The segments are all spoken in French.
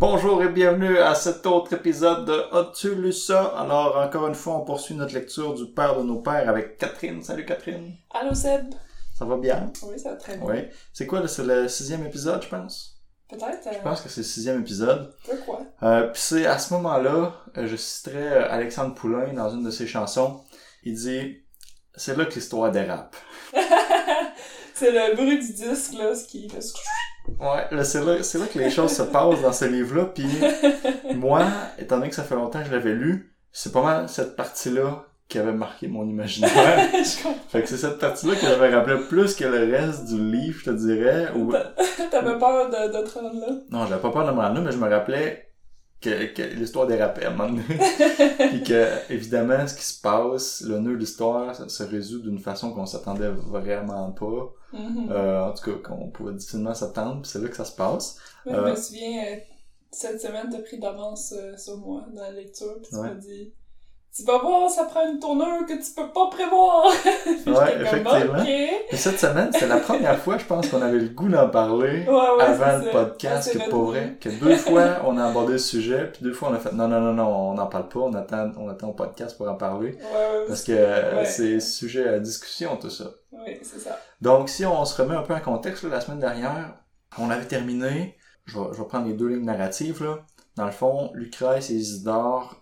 Bonjour et bienvenue à cet autre épisode de As-tu lu ça? Alors, encore une fois, on poursuit notre lecture du Père de nos Pères avec Catherine. Salut Catherine. Allô Seb. Ça va bien? Oui, ça va très bien. Oui. C'est quoi, là? C'est le sixième épisode, je pense? Peut-être. Je pense que c'est le sixième épisode. Pourquoi? Euh, Puis c'est à ce moment-là, euh, je citerai euh, Alexandre Poulain dans une de ses chansons. Il dit C'est là que l'histoire dérape. c'est le bruit du disque, là, ce qui. Ouais, là, c'est là, c'est là que les choses se passent dans ce livre-là. Puis moi, étant donné que ça fait longtemps que je l'avais lu, c'est pas mal cette partie-là qui avait marqué mon imaginaire. je comprends. fait que c'est cette partie-là que j'avais rappelé plus que le reste du livre, je te dirais. Ou... T'avais peur de, de te rendre là? Non, j'avais pas peur de me rendre là, mais je me rappelais que, que l'histoire dérapait à un moment donné. Puis que, évidemment, ce qui se passe, le nœud de l'histoire, ça se résout d'une façon qu'on s'attendait vraiment pas. Mhm. Euh, en tout cas, qu'on pouvait difficilement s'attendre, puis c'est là que ça se passe. Euh. je me souviens, euh, cette semaine, t'as pris d'avance euh, sur moi dans la lecture, pis tu Ouais. m'as dit... Tu vas voir, ça prend une tournure que tu peux pas prévoir! Ouais, effectivement. Et cette semaine, c'était la première fois, je pense, qu'on avait le goût d'en parler. Ouais, ouais, avant c'est le ça. podcast Ouais, c'est que pour vrai, que deux fois on a abordé le sujet, puis deux fois on a fait non non non non on n'en parle pas, on attend on attend au podcast pour en parler parce que c'est sujet à discussion tout ça. ouais, c'est ça. Donc si on se remet un peu en contexte là, la semaine dernière, on avait terminé, je vais, je vais prendre les deux lignes narratives là. Dans le fond, Lucrèce et Isidore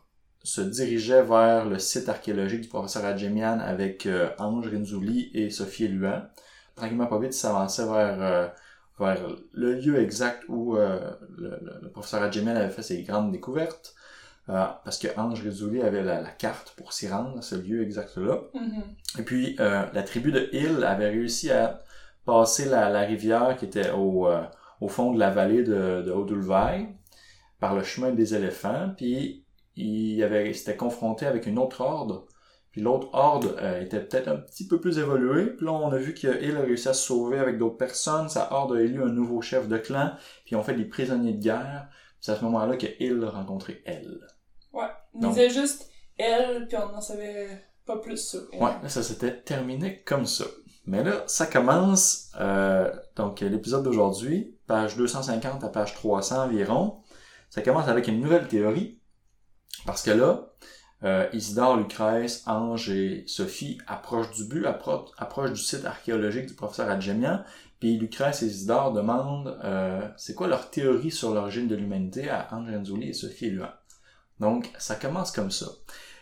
se dirigeaient vers le site archéologique du professeur Adjemian avec euh, Ange Rinzouli et Sophie Eluan. Tranquillement pas vite, ils s'avançaient vers euh, vers le lieu exact où euh, le, le- le professeur Adjemian avait fait ses grandes découvertes. Euh, parce que Ange Rinzouli avait la, la carte pour s'y rendre, ce lieu exact-là. Mhm. Et puis, euh, la tribu de Hill avait réussi à passer la, la rivière qui était au, euh, au fond de la vallée de, de Odulvaï par le chemin des éléphants. Puis, il avait, il s'était confronté avec une autre horde. Puis l'autre horde euh, était peut-être un petit peu plus évoluée. Puis là, on a vu que Hill a réussi à se sauver avec d'autres personnes. Sa horde a élu un nouveau chef de clan. Puis ils ont fait des prisonniers de guerre. Puis c'est à ce moment-là que Hill a rencontré elle. Ouais. Donc- disait juste elle, puis on n'en savait pas plus sur elle. Ouais, là, ça s'était terminé comme ça. Mais là, ça commence, euh, donc l'épisode d'aujourd'hui, page 250 à page 300 environ, ça commence avec une nouvelle théorie, parce que là, euh, Isidore, Lucrèce, Ange et Sophie approchent du but, appro- approchent du site archéologique du professeur Adjemian, puis Lucrèce et Isidore demandent euh, c'est quoi leur théorie sur l'origine de l'humanité à Ange Renzulli et Sophie Eluan. Donc, ça commence comme ça.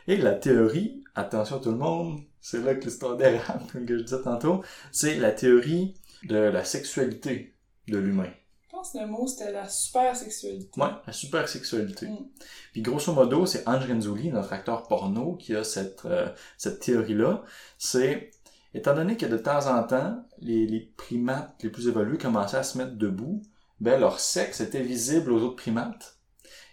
Et la théorie, attention tout le monde, c'est là que l'histoire dérape, comme je disais tantôt, c'est la théorie de la sexualité de l'humain. Pense que le mot c'était la super sexualité. Ouais, la supersexualité. Mm. Puis grosso modo, c'est Ange Renzulli, notre acteur porno, qui a cette, euh, cette théorie-là. C'est, étant donné que de temps en temps, les, les primates les plus évolués commençaient à se mettre debout, ben leur sexe était visible aux autres primates.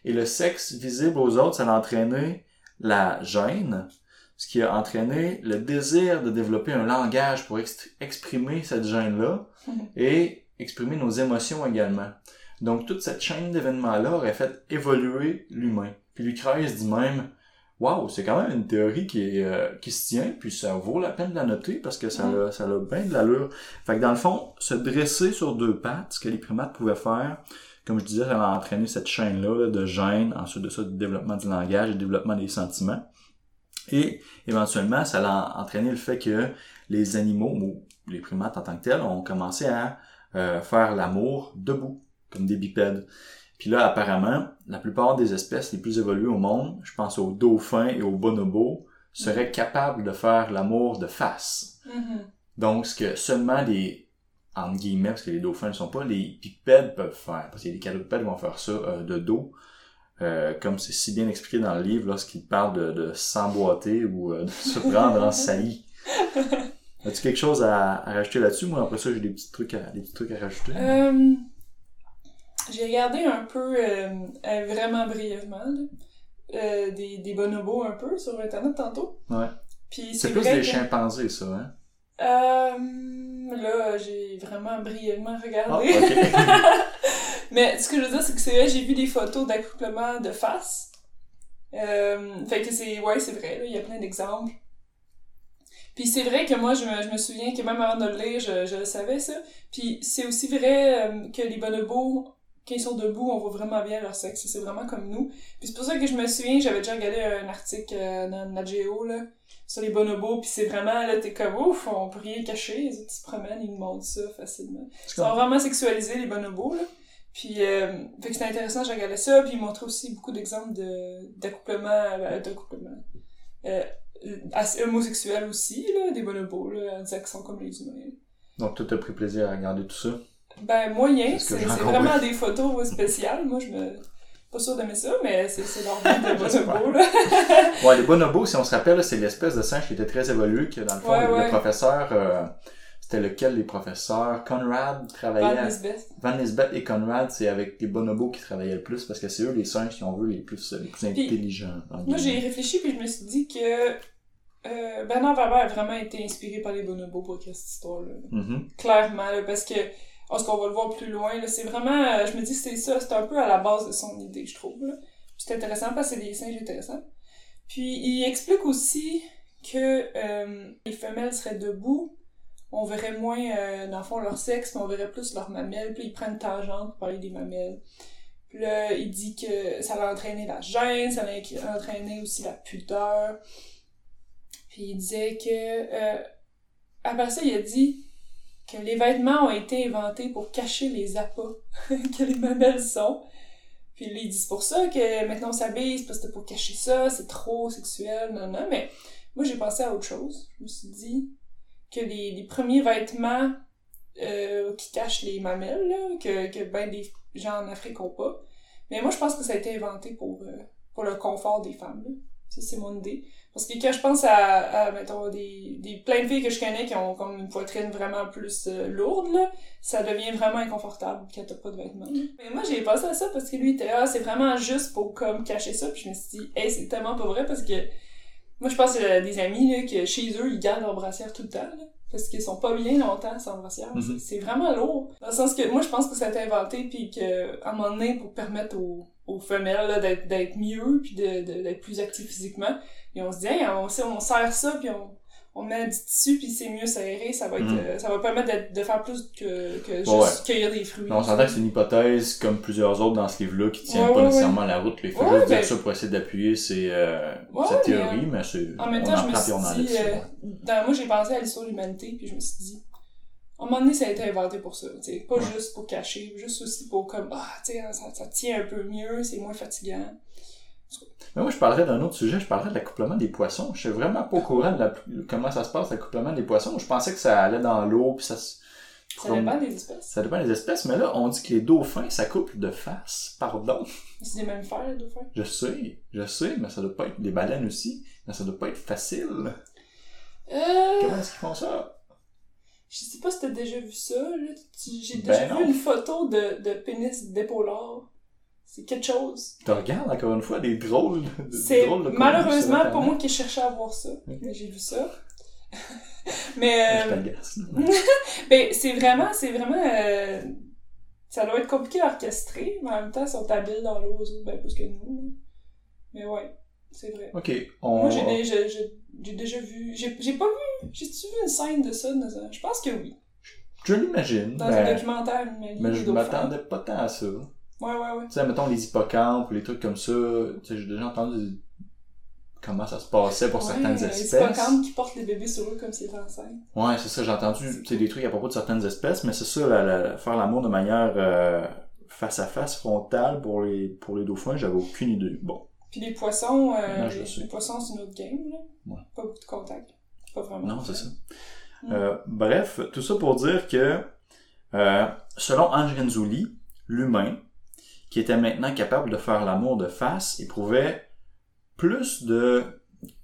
Et le sexe visible aux autres, ça a entraîné la gêne, ce qui a entraîné le désir de développer un langage pour exprimer cette gêne-là et exprimer nos émotions également. Donc toute cette chaîne d'événements-là aurait fait évoluer l'humain. Puis Lucrèce dit même Waouh, c'est quand même une théorie qui, est, euh, qui se tient, puis ça vaut la peine de la noter parce que ça, a, ça a bien de l'allure. Fait que dans le fond, se dresser sur deux pattes, ce que les primates pouvaient faire, comme je disais, ça a entraîné cette chaîne-là là, de gêne, ensuite de ça, du développement du langage et du développement des sentiments. Et éventuellement, ça a entraîné le fait que les animaux, ou les primates en tant que tels, ont commencé à euh, faire l'amour debout, comme des bipèdes. Puis là, apparemment, la plupart des espèces les plus évoluées au monde, je pense aux dauphins et aux bonobos, seraient capables de faire l'amour de face. Mhm. Donc, ce que seulement les, entre guillemets, parce que les dauphins ne sont pas, les pipèdes peuvent faire. Parce que les quadrupèdes vont faire ça euh, de dos. Euh, comme c'est si bien expliqué dans le livre lorsqu'il parle de, de s'emboîter ou euh, de se prendre en saillie. As-tu quelque chose à, à rajouter là-dessus? Moi, après ça, j'ai des petits trucs à, des petits trucs à rajouter. Euh, J'ai regardé un peu, euh, euh, vraiment brièvement, là, des, des bonobos un peu sur Internet tantôt. Ouais. Puis C'est plus des que- chimpanzés, ça, hein? Là, j'ai vraiment brièvement Ah, regardé. ok. Mais ce que je veux dire, c'est que c'est vrai, j'ai vu des photos d'accouplement de face. Euh, fait que c'est, ouais, c'est vrai, là, il y a plein d'exemples. Puis c'est vrai que moi, je me, je me souviens que même avant de le lire, je, je le savais, ça. Puis c'est aussi vrai euh, que les bonobos quand ils sont debout, on voit vraiment bien leur sexe. C'est vraiment comme nous. Puis c'est pour ça que je me souviens, j'avais déjà regardé un article euh, dans Nat Geo, là, sur les bonobos, puis c'est vraiment, là, t'es comme, ouf, on peut rien cacher, ils se promènent, ils nous montrent ça facilement. Ils sont vraiment sexualisés, les bonobos, là. Puis, euh, fait que c'était intéressant, j'ai regardé ça, puis ils montraient aussi beaucoup d'exemples de, d'accouplement, euh, d'accouplement, euh, assez homosexuel aussi, là, des bonobos, là, en disant sont comme les humains. Donc, toi, t'as pris plaisir à regarder tout ça? Ben, moyen, c'est vraiment des photos spéciales. Moi, je me. Pas sûre d'aimer ça, mais c'est c'est leur vie de J'espère. bonobo, là. Ouais, les bonobos, si on se rappelle, c'est l'espèce de singe qui était très évolué, que dans le fond, Ouais, le professeur, euh, c'était lequel des professeurs? Conrad travaillait... Van à- Lisbeth. Van Lisbeth et Conrad, c'est avec les bonobos qui travaillaient le plus, parce que c'est eux les singes qui ont vu les plus, les plus Puis, intelligents. Moi, j'ai guillemets. réfléchi, puis je me suis dit que. Euh, Bernard Werber a vraiment été inspiré par les bonobos pour écrire cette histoire-là. Mhm. Clairement, là, parce que. Parce qu'on va le voir plus loin, c'est vraiment. euh, je me dis c'est ça, c'est un peu à la base de son idée, je trouve. Là. C'est intéressant parce que c'est des singes intéressants. Puis il explique aussi que euh, les femelles seraient debout, on verrait moins, euh, dans le fond, leur sexe, mais on verrait plus leurs mamelles. Puis il prend une tangente pour parler des mamelles. Puis là, il dit que ça va entraîner la gêne, ça va entraîner aussi la pudeur. Puis il disait que... Euh, après ça, il a dit que les vêtements ont été inventés pour cacher les appâts que les mamelles sont. Puis là, il dit c'est pour ça que maintenant on s'habille, parce que pour cacher ça, c'est trop sexuel, non, non. Mais moi, j'ai pensé à autre chose. Je me suis dit que les, les premiers vêtements euh, qui cachent les mamelles, là, que, que ben des gens en Afrique ont pas. Mais moi, je pense que ça a été inventé pour, euh, pour le confort des femmes. là. Ça, c'est mon idée. Parce que quand je pense à, à mettons, des, des plein de filles que je connais qui ont comme une poitrine vraiment plus euh, lourde, là, ça devient vraiment inconfortable quand t'as pas de vêtements. là. Mais moi, j'ai pensé à ça parce que lui, il était là, Ah, c'est vraiment juste pour comme cacher ça. Puis je me suis dit, hey, c'est tellement pas vrai parce que moi, je pense à des amis là, que chez eux, ils gardent leur brassière tout le temps. Là, parce qu'ils sont pas bien longtemps sans brassière. Mhm. C'est- C'est vraiment lourd. Dans le sens que moi, je pense que ça a été inventé puis que à un moment donné, pour permettre aux, aux femelles là, d'être, d'être mieux puis de, de- d'être plus actives physiquement, et on se dit, hey, on, on serre ça puis on, on met du tissu puis c'est mieux serré, ça va être, Mhm. euh, ça va permettre de faire plus que, que juste Ouais. cueillir des fruits. Mais on s'entend que c'est une hypothèse, comme plusieurs autres dans ce livre-là, qui tient Ouais, pas ouais, nécessairement la route. Il faut juste dire ben- ça pour essayer d'appuyer ces, euh, cette mais, théorie, mais c'est... En même temps, je me suis dit, euh, dans, moi j'ai pensé à l'histoire de l'humanité, puis je me suis dit, à un moment donné, ça a été inventé pour ça, tu sais, pas juste pour cacher, juste aussi pour comme, ah, tu sais, ça, ça tient un peu mieux, c'est moins fatigant. Mais moi, je parlerais d'un autre sujet, je parlerais de l'accouplement des poissons. Je suis vraiment pas au courant de la- comment ça se passe, l'accouplement des poissons. Je pensais que ça allait dans l'eau, puis ça se... Ça dépend des espèces. Ça dépend des espèces, mais là, on dit que les dauphins s'accouplent de face. Pardon? C'est des mammifères, les dauphins. Je sais, je sais, mais ça doit pas être... Des baleines aussi, mais ça doit pas être facile. Euh, Comment est-ce qu'ils font ça? je sais pas si t'as déjà vu ça, là. J'ai Ben déjà non. vu une photo de, de pénis d'épaulard. C'est quelque chose. Tu regardes encore une fois des drôles de C'est drôles de malheureusement Internet. moi qui cherchais à voir ça, mais j'ai vu ça. mais euh. Ben, c'est vraiment, c'est vraiment, euh, ça doit être compliqué à orchestrer, mais en même temps, ils sont habiles dans l'eau, eux autres, ben plus que nous. Mais ouais, c'est vrai. Ok, on... Moi, j'ai déjà, j'ai j'ai déjà vu, j'ai pas vu, j'ai-tu vu une scène de ça dans un, je pense que oui, Je l'imagine, dans un documentaire mais des je m'attendais pas tant à ça. Ouais, ouais, ouais. Tu sais, mettons les hippocampes les trucs comme ça, tu sais, j'ai déjà entendu comment ça se passait pour ouais, certaines euh, espèces. Les hippocampes qui portent les bébés sur eux comme s'ils étaient enceintes. Ouais, c'est ça, j'ai entendu tu sais, des trucs à propos de certaines espèces, mais c'est ça, la, la- faire l'amour de manière euh, face à face, frontale pour les, pour les dauphins, j'avais aucune idée. Bon, Puis les poissons, euh, Non, les, poissons, c'est une autre game, là. Ouais. Pas beaucoup de contact. Pas vraiment. non, c'est ça. Mm. Euh, bref, tout ça pour dire que, euh, selon Ange Renzulli, l'humain, qui était maintenant capable de faire l'amour de face, éprouvait plus de,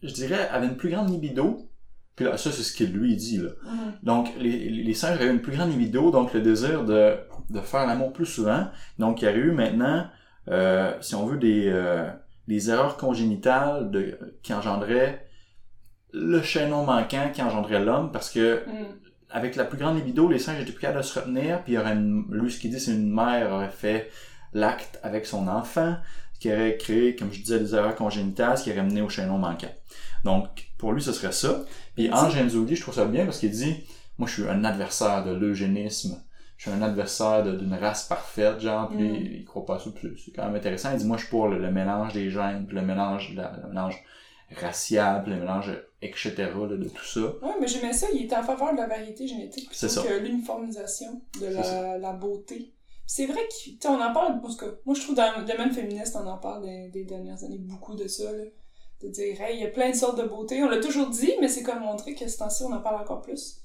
je dirais, avait une plus grande libido. Puis là, ça, c'est ce qu'il lui dit, là. Mhm. Donc, les, les singes avaient une plus grande libido, donc le désir de, de faire l'amour plus souvent. Donc, il y a eu maintenant, euh, si on veut, des, euh, des erreurs congénitales de, qui engendraient le chaînon manquant qui engendrait l'homme, parce que Mm. avec la plus grande libido, les singes étaient plus capables de se retenir, puis il y aurait une, lui, ce qu'il dit, c'est une mère aurait fait l'acte avec son enfant, qui aurait créé, comme je disais, des erreurs congénitales, ce qui aurait mené au chaînon manquant. Donc, pour lui, ce serait ça. Puis Il Ange Enzuli, je trouve ça bien parce qu'il dit, moi, je suis un adversaire de l'eugénisme. je suis un adversaire d'une race parfaite, genre, puis Mm. il, croit pas à ça, puis c'est quand même intéressant. Il dit, moi, je suis pour le, le mélange des gènes, puis le mélange, la- le mélange racial, puis le mélange, etc., là, de tout ça. Ouais, mais j'aimais ça, il était en faveur de la variété génétique C'est ça. que l'uniformisation de la beauté. C'est vrai qu'on en parle, parce que moi je trouve dans le domaine féministe, on en parle des, des dernières années beaucoup de ça, là. De dire, hey, il y a plein de sortes de beauté. On l'a toujours dit, mais c'est comme montrer que ce temps-ci, on en parle encore plus.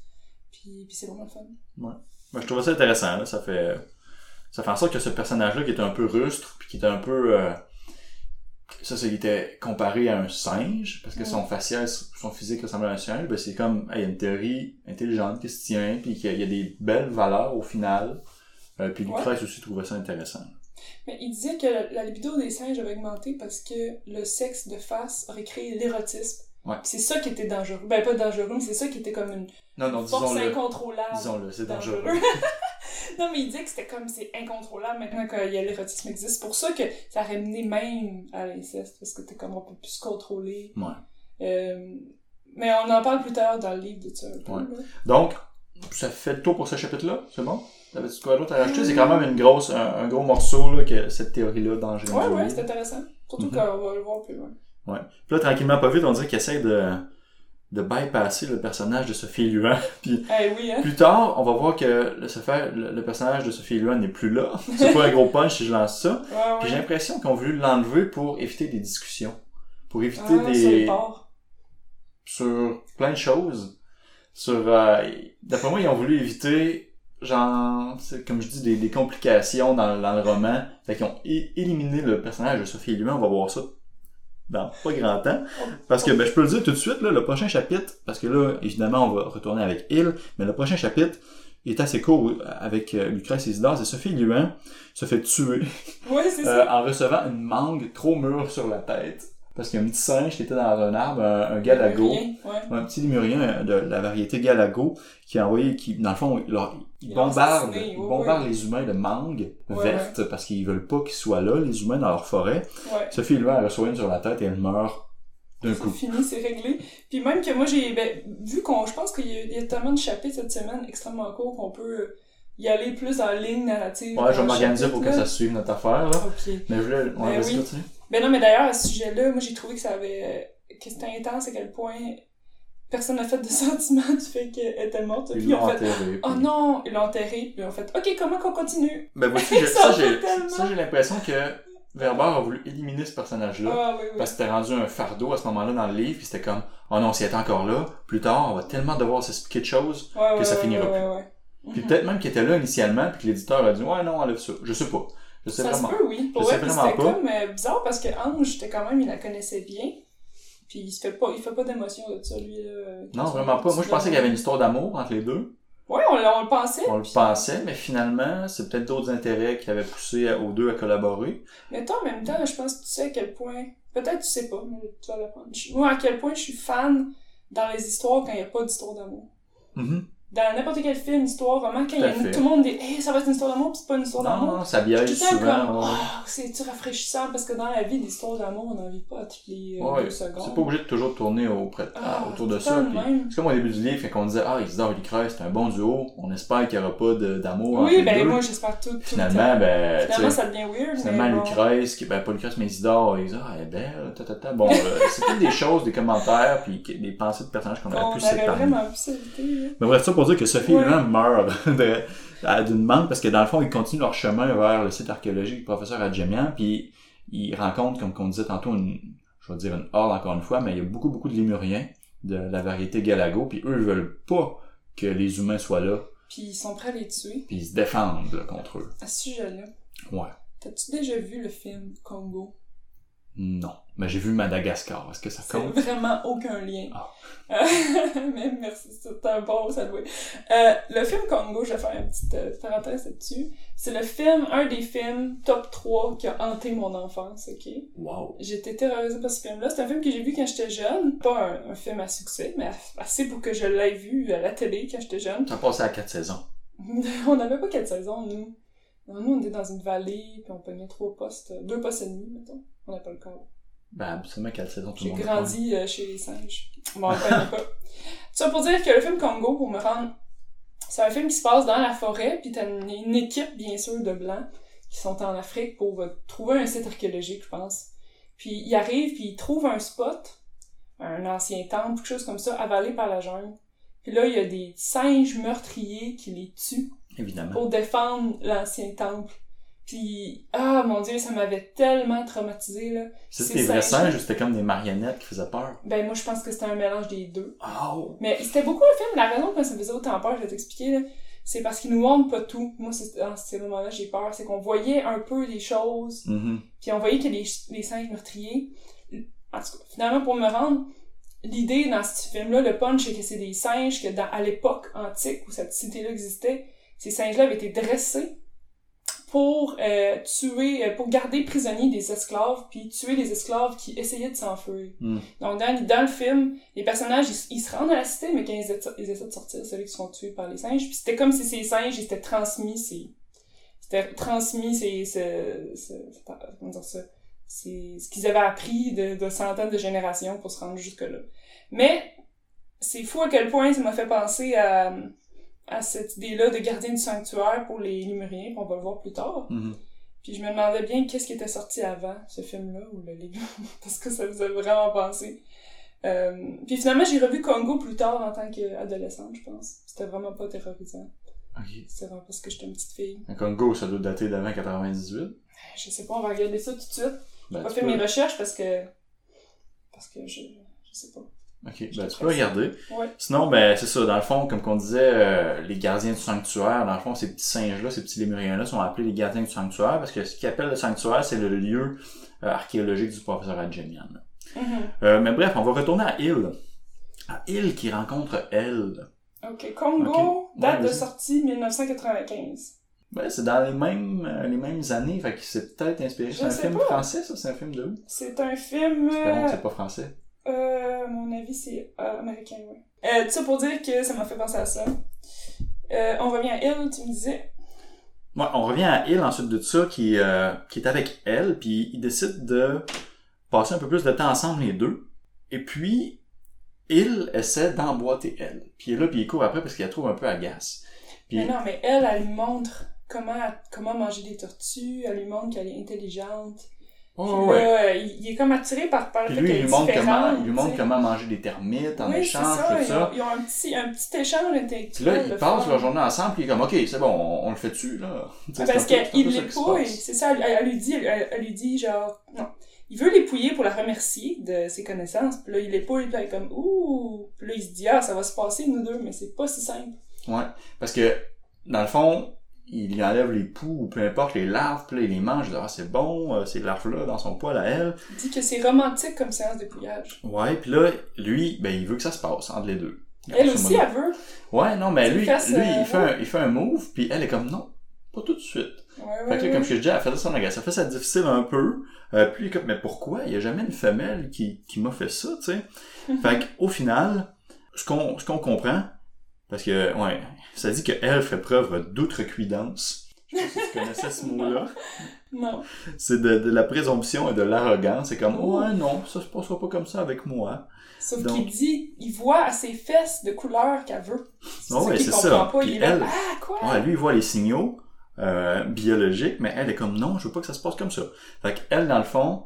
Puis, puis c'est vraiment le fun. Moi, je trouvais ça intéressant, là. Ça fait, ça fait en sorte que ce personnage-là, qui était un peu rustre, puis qui était un peu, euh, ça, c'est, il était comparé à un singe, parce que son facial, son physique ressemblait à un singe, ben c'est comme, hey, il y a une théorie intelligente qui se tient, puis qu'il y a des belles valeurs au final. Euh, puis Ouais. Lucrèce aussi trouvait ça intéressant. Mais il disait que la, la libido des singes avait augmenté parce que le sexe de face aurait créé l'érotisme. Ouais. C'est ça qui était dangereux. Ben, pas dangereux, mais c'est ça qui était comme une Non, non, force incontrôlable. Disons-le, c'est dangereux. dangereux. non, mais il disait que c'était comme c'est incontrôlable maintenant que y a l'érotisme existe. C'est pour ça que ça aurait mené même à l'inceste, parce que t'es comme un peu plus contrôlé. Ouais. Euh, mais on en parle plus tard dans le livre de ça un peu. Ouais. Donc, ça fait le tour pour ce chapitre-là, c'est bon? T'avais-tu quoi d'autre à rajouter? C'est quand même une grosse, un, un gros morceau, là, que cette théorie-là d'Angèle Ouais, Jolie. ouais, c'est intéressant. Surtout Mhm. qu'on va le voir plus loin. Puis là, tranquillement, pas vite, on dirait qu'il essaie de, de bypasser le personnage de Sophie Luan. Puis Eh oui, hein? plus tard, on va voir que le, le, le personnage de Sophie Luan n'est plus là. C'est pas un gros punch si je lance ça. Ouais, Puis j'ai ouais. l'impression qu'on voulu l'enlever pour éviter des discussions. Pour éviter Ah, des... sur plein de choses. Sur... euh, D'après moi, ils ont voulu éviter, genre, c'est comme je dis, des, des complications dans, dans le roman. Fait qu'ils ont éliminé le personnage de Sophie Luan. On va voir ça dans pas grand temps. Parce que ben, je peux le dire tout de suite, là, le prochain chapitre, parce que là, évidemment, on va retourner avec Il, mais le prochain chapitre est assez court avec euh, Lucrèce Isidore, c'est Sophie Luan se fait tuer euh, ça. en recevant une mangue trop mûre sur la tête. Parce qu'il y a un petit singe qui était dans un arbre, un, un galago, ouais. un petit lémurien euh, de la variété galago, qui a envoyé, qui, dans le fond, il, leur- il Il a bombarde, assassiné, il ouais, bombarde ouais. les humains de mangue Ouais, vertes parce qu'ils veulent pas qu'ils soient là, les humains, dans leur forêt. Ouais. Sophie Luan, elle reçoit une sur la tête et elle meurt d'un C'est coup. fini, c'est réglé. Puis même que moi, j'ai, ben, vu qu'on, je pense qu'il y, a- il y a tellement de chapitres cette semaine extrêmement courts qu'on peut y aller plus en ligne narrative. Ouais, je vais m'organiser pour que ça suive notre affaire, là. là. Ok. Mais je voulais, ouais, Ben oui. continue. Ben non, mais d'ailleurs, à ce sujet-là, moi, j'ai trouvé que ça avait, euh, que c'était intense à quel point personne n'a fait de sentiment du fait qu'elle était morte. Puis Ils l'ont fait, enterré. oh puis- non, ils l'ont enterré. Puis ils ont fait, ok, comment qu'on continue? Ben, vois-tu, j'ai- Ça j'ai, tellement. ça, j'ai l'impression que Werber a voulu éliminer ce personnage-là. Ah oui, oui. Parce que c'était rendu un fardeau à ce moment-là dans le livre, puis c'était comme, oh non, s'il était encore là, plus tard, on va tellement devoir s'expliquer de choses, Ouais, que ouais, ça finira ouais, plus. puis peut-être même qu'il était là initialement, puis que l'éditeur a dit, ouais, non, enlève ça. Je sais pas. Je sais Ça vraiment. se peut, oui. Pour c'était comme euh, bizarre parce que Ange, c'était quand même, il la connaissait bien. Puis il se fait pas, il fait pas d'émotion de ça, lui, là. Non, vraiment pas. Moi, je pensais qu'il y avait une histoire d'amour entre les deux. Ouais, on, le pensait. On le pensait, mais finalement, c'est peut-être d'autres intérêts qui avaient poussé aux deux à collaborer. Mais toi, en même temps, je pense que tu sais à quel point. Peut-être tu sais pas, mais tu vas l'apprendre. Moi, à quel point je suis fan dans les histoires quand il n'y a pas d'histoire d'amour. Mhm. Dans n'importe quel film, histoire, vraiment, quand il y a une- tout le monde dit Hey, ça va être une histoire d'amour, puis c'est pas une histoire d'amour. non, ça biaise souvent. comme, ouais. oh, c'est-tu rafraîchissant? Parce que dans la vie, l'histoire d'amour, on n'en vit pas à toutes les euh, Ouais, deux secondes. c'est pas obligé de toujours tourner au Ah, autour de ça. C'est comme au début du livre, quand on disait, ah, Isidore et Lucrèce, c'est un bon duo, on espère qu'il n'y aura pas d'amour entre Oui, les ben deux. moi, j'espère tout. tout le Finalement, ben, Finalement, ça devient weird. finalement, mais bon. Lucrèce, qui, ben, pas Lucrèce, mais Isidore, ils disent, ah, elle est belle, ta, ta, ta. Bon, euh, c'est toutes des choses, des commentaires, puis des pensées de personnages qu'on aurait pu s'éviter. là. Mais bref, ça pour dire que Sophie Ouais. lui-même meurt d'une manque parce que dans le fond, ils continuent leur chemin vers le site archéologique du professeur Adjemian, puis ils rencontrent, comme qu'on disait tantôt, une, je vais dire une horde encore une fois, mais il y a beaucoup, beaucoup de lémuriens de la variété Galago, puis eux, ils veulent pas que les humains soient là, Puis ils sont prêts à les tuer. puis ils se défendent là, contre eux. À ce sujet-là, Ouais. t'as-tu déjà vu le film Congo? Non. Mais j'ai vu Madagascar. Est-ce que ça compte? vraiment aucun lien. Ah. Euh, mais merci, c'est un bon salut. Euh, le film Congo, je vais faire une petite euh, parenthèse là-dessus. C'est le film, un des films top 3 qui a hanté mon enfance, ok? Wow. J'étais terrorisée par ce film-là. C'est un film que j'ai vu quand j'étais jeune. Pas un, un film à succès, mais assez pour que je l'aie vu à la télé quand j'étais jeune. A passé à quatre saisons. on n'avait pas quatre saisons, nous. Non, nous, on était dans une vallée, puis on pognait trois postes, euh, deux postes et demi, mettons. On n'a pas le corps. Ben, absolument quatre saisons, tout le J'ai monde. grandi euh, chez les singes. Bon, on pognait pas. Ça pour dire que le film Congo, pour me rendre C'est un film qui se passe dans la forêt, puis t'as une, une équipe, bien sûr, de blancs qui sont en Afrique pour euh, trouver un site archéologique, je pense. Puis ils arrivent, puis ils trouvent un spot, un ancien temple, quelque chose comme ça, avalé par la jungle. Puis là, il y a des singes meurtriers qui les tuent Évidemment. pour défendre l'ancien temple. Puis, ah mon dieu, ça m'avait tellement traumatisé là. C'était des vrais singes- ou c'était comme des marionnettes qui faisaient peur? Ben moi je pense que c'était un mélange des deux. Oh! Mais c'était beaucoup le film, la raison pourquoi ça me faisait autant peur, je vais t'expliquer là, c'est parce qu'il nous montre pas tout. Moi, c'est, dans ces moments-là, j'ai peur. C'est qu'on voyait un peu les choses, Mhm. puis on voyait que les, les singes meurtriers. En tout cas, finalement, pour me rendre, l'idée dans ce film-là, le punch, c'est que c'est des singes que dans, à l'époque antique où cette cité-là existait, ces singes-là avaient été dressés pour euh, tuer, euh, pour garder prisonniers des esclaves, puis tuer les esclaves qui essayaient de s'enfuir. Mm. Donc dans, dans le film, les personnages, ils, ils se rendent à la cité, mais quand ils, essa- ils essaient de sortir, c'est là qu'ils se font tuer par les singes. Puis c'était comme si ces singes, ils s'étaient transmis ces... C'était transmis ces... ce- ce- comment dire ça? C'est ce qu'ils avaient appris de, de centaines de générations pour se rendre jusque-là. Mais c'est fou à quel point ça m'a fait penser à, à cette idée-là de gardien du sanctuaire pour les Lémuriens, qu'on va le voir plus tard. Mhm. Puis je me demandais bien qu'est-ce qui était sorti avant ce film-là, ou le livre, parce que ça faisait vraiment penser. Euh, puis finalement, j'ai revu Congo plus tard en tant qu'adolescente, je pense. C'était vraiment pas terrorisant. C'était vraiment parce que j'étais une petite fille. Un Congo, ça doit dater d'avant 98. Je sais pas, on va regarder ça tout de suite. Ben, J'ai pas fait peux- mes recherches parce que... Parce que je... Je sais pas. Ok, ben tu peux regarder. Ouais. Sinon, ben c'est ça, dans le fond, comme qu'on disait, euh, les gardiens du sanctuaire, dans le fond, ces petits singes-là, ces petits lémuriens-là sont appelés les gardiens du sanctuaire parce que ce qu'ils appellent le sanctuaire, c'est le lieu euh, archéologique du professeur Adjemian. Mhm. Euh, mais bref, on va retourner à Hill. À Hill qui rencontre elle. Ok, Congo, date Ouais, de sortie 1995. Ben, c'est dans les mêmes, euh, les mêmes années, fait que c'est peut-être inspiré. C'est un film pas. français, ça? C'est un film de où? C'est un film... C'est pas français. Euh, mon avis, c'est euh, américain, ouais. Euh, tout ça pour dire que ça m'a fait penser à ça. Euh, on revient à Hill, tu me disais? Ouais, on revient à Hill ensuite de ça, qui, euh, qui est avec elle, puis ils décident de passer un peu plus de temps ensemble les deux. Et puis, Hill essaie d'emboîter elle. Puis là, puis il court après parce qu'il la trouve un peu agace. Puis, Mais non, mais elle, elle lui montre comment, comment manger des tortues, elle lui montre qu'elle est intelligente. Oh, Puis ouais. là, il, il est comme attiré par, par Puis lui, il lui montre comment, il lui montre comment manger des termites en oui, échange, ça, tout ils ça. Ont, ils ont un petit, un petit échange Puis là, ils passent leur journée ensemble, puis il est comme, OK, c'est bon, on, on le fait dessus, là. Ah, Parce qu'il l'épouille, c'est ça, elle, elle lui dit, elle, elle lui dit genre, non. Il veut l'épouiller pour la remercier de ses connaissances, puis là, il l'épouille, puis là, elle est comme, ouh, puis là, il se dit, ah, ça va se passer, nous deux, mais c'est pas si simple. Ouais, parce que, dans le fond, il enlève les poux, ou peu importe, les larves, puis là, il les mange, il dit, ah, c'est bon, euh, ces larves-là, dans son poil à elle. Il dit que c'est romantique comme séance d'épouillage. Ouais, puis là, lui, ben, il veut que ça se passe entre les deux. Elle aussi, elle veut. Ouais, non, mais lui, lui, euh, il fait, un, il fait un move, puis elle est comme, non, pas tout de suite. Ouais, Fait que là, comme je te dis, elle fait ça agace. Ça fait ça difficile un peu. Euh, puis, comme, mais pourquoi? Il y a jamais une femelle qui, qui m'a fait ça, tu sais. Fait qu'au final, ce qu'on, ce qu'on comprend, parce que, ouais, ça dit qu'elle fait preuve d'outrecuidance. Je sais pas si tu connaissais ce mot-là. Non. C'est de, de la présomption et de l'arrogance. C'est comme, Oh. ouais, non, ça se passera pas comme ça avec moi. Sauf Donc- qu'il dit, il voit à ses fesses de couleur qu'elle veut. C'est Ouais, ça qu'il c'est ça. pas. Puis il est là, elle- ah, quoi? Ouais, lui, il voit les signaux euh, biologiques, mais elle est comme non, je veux pas que ça se passe comme ça. Fait qu'elle, dans le fond,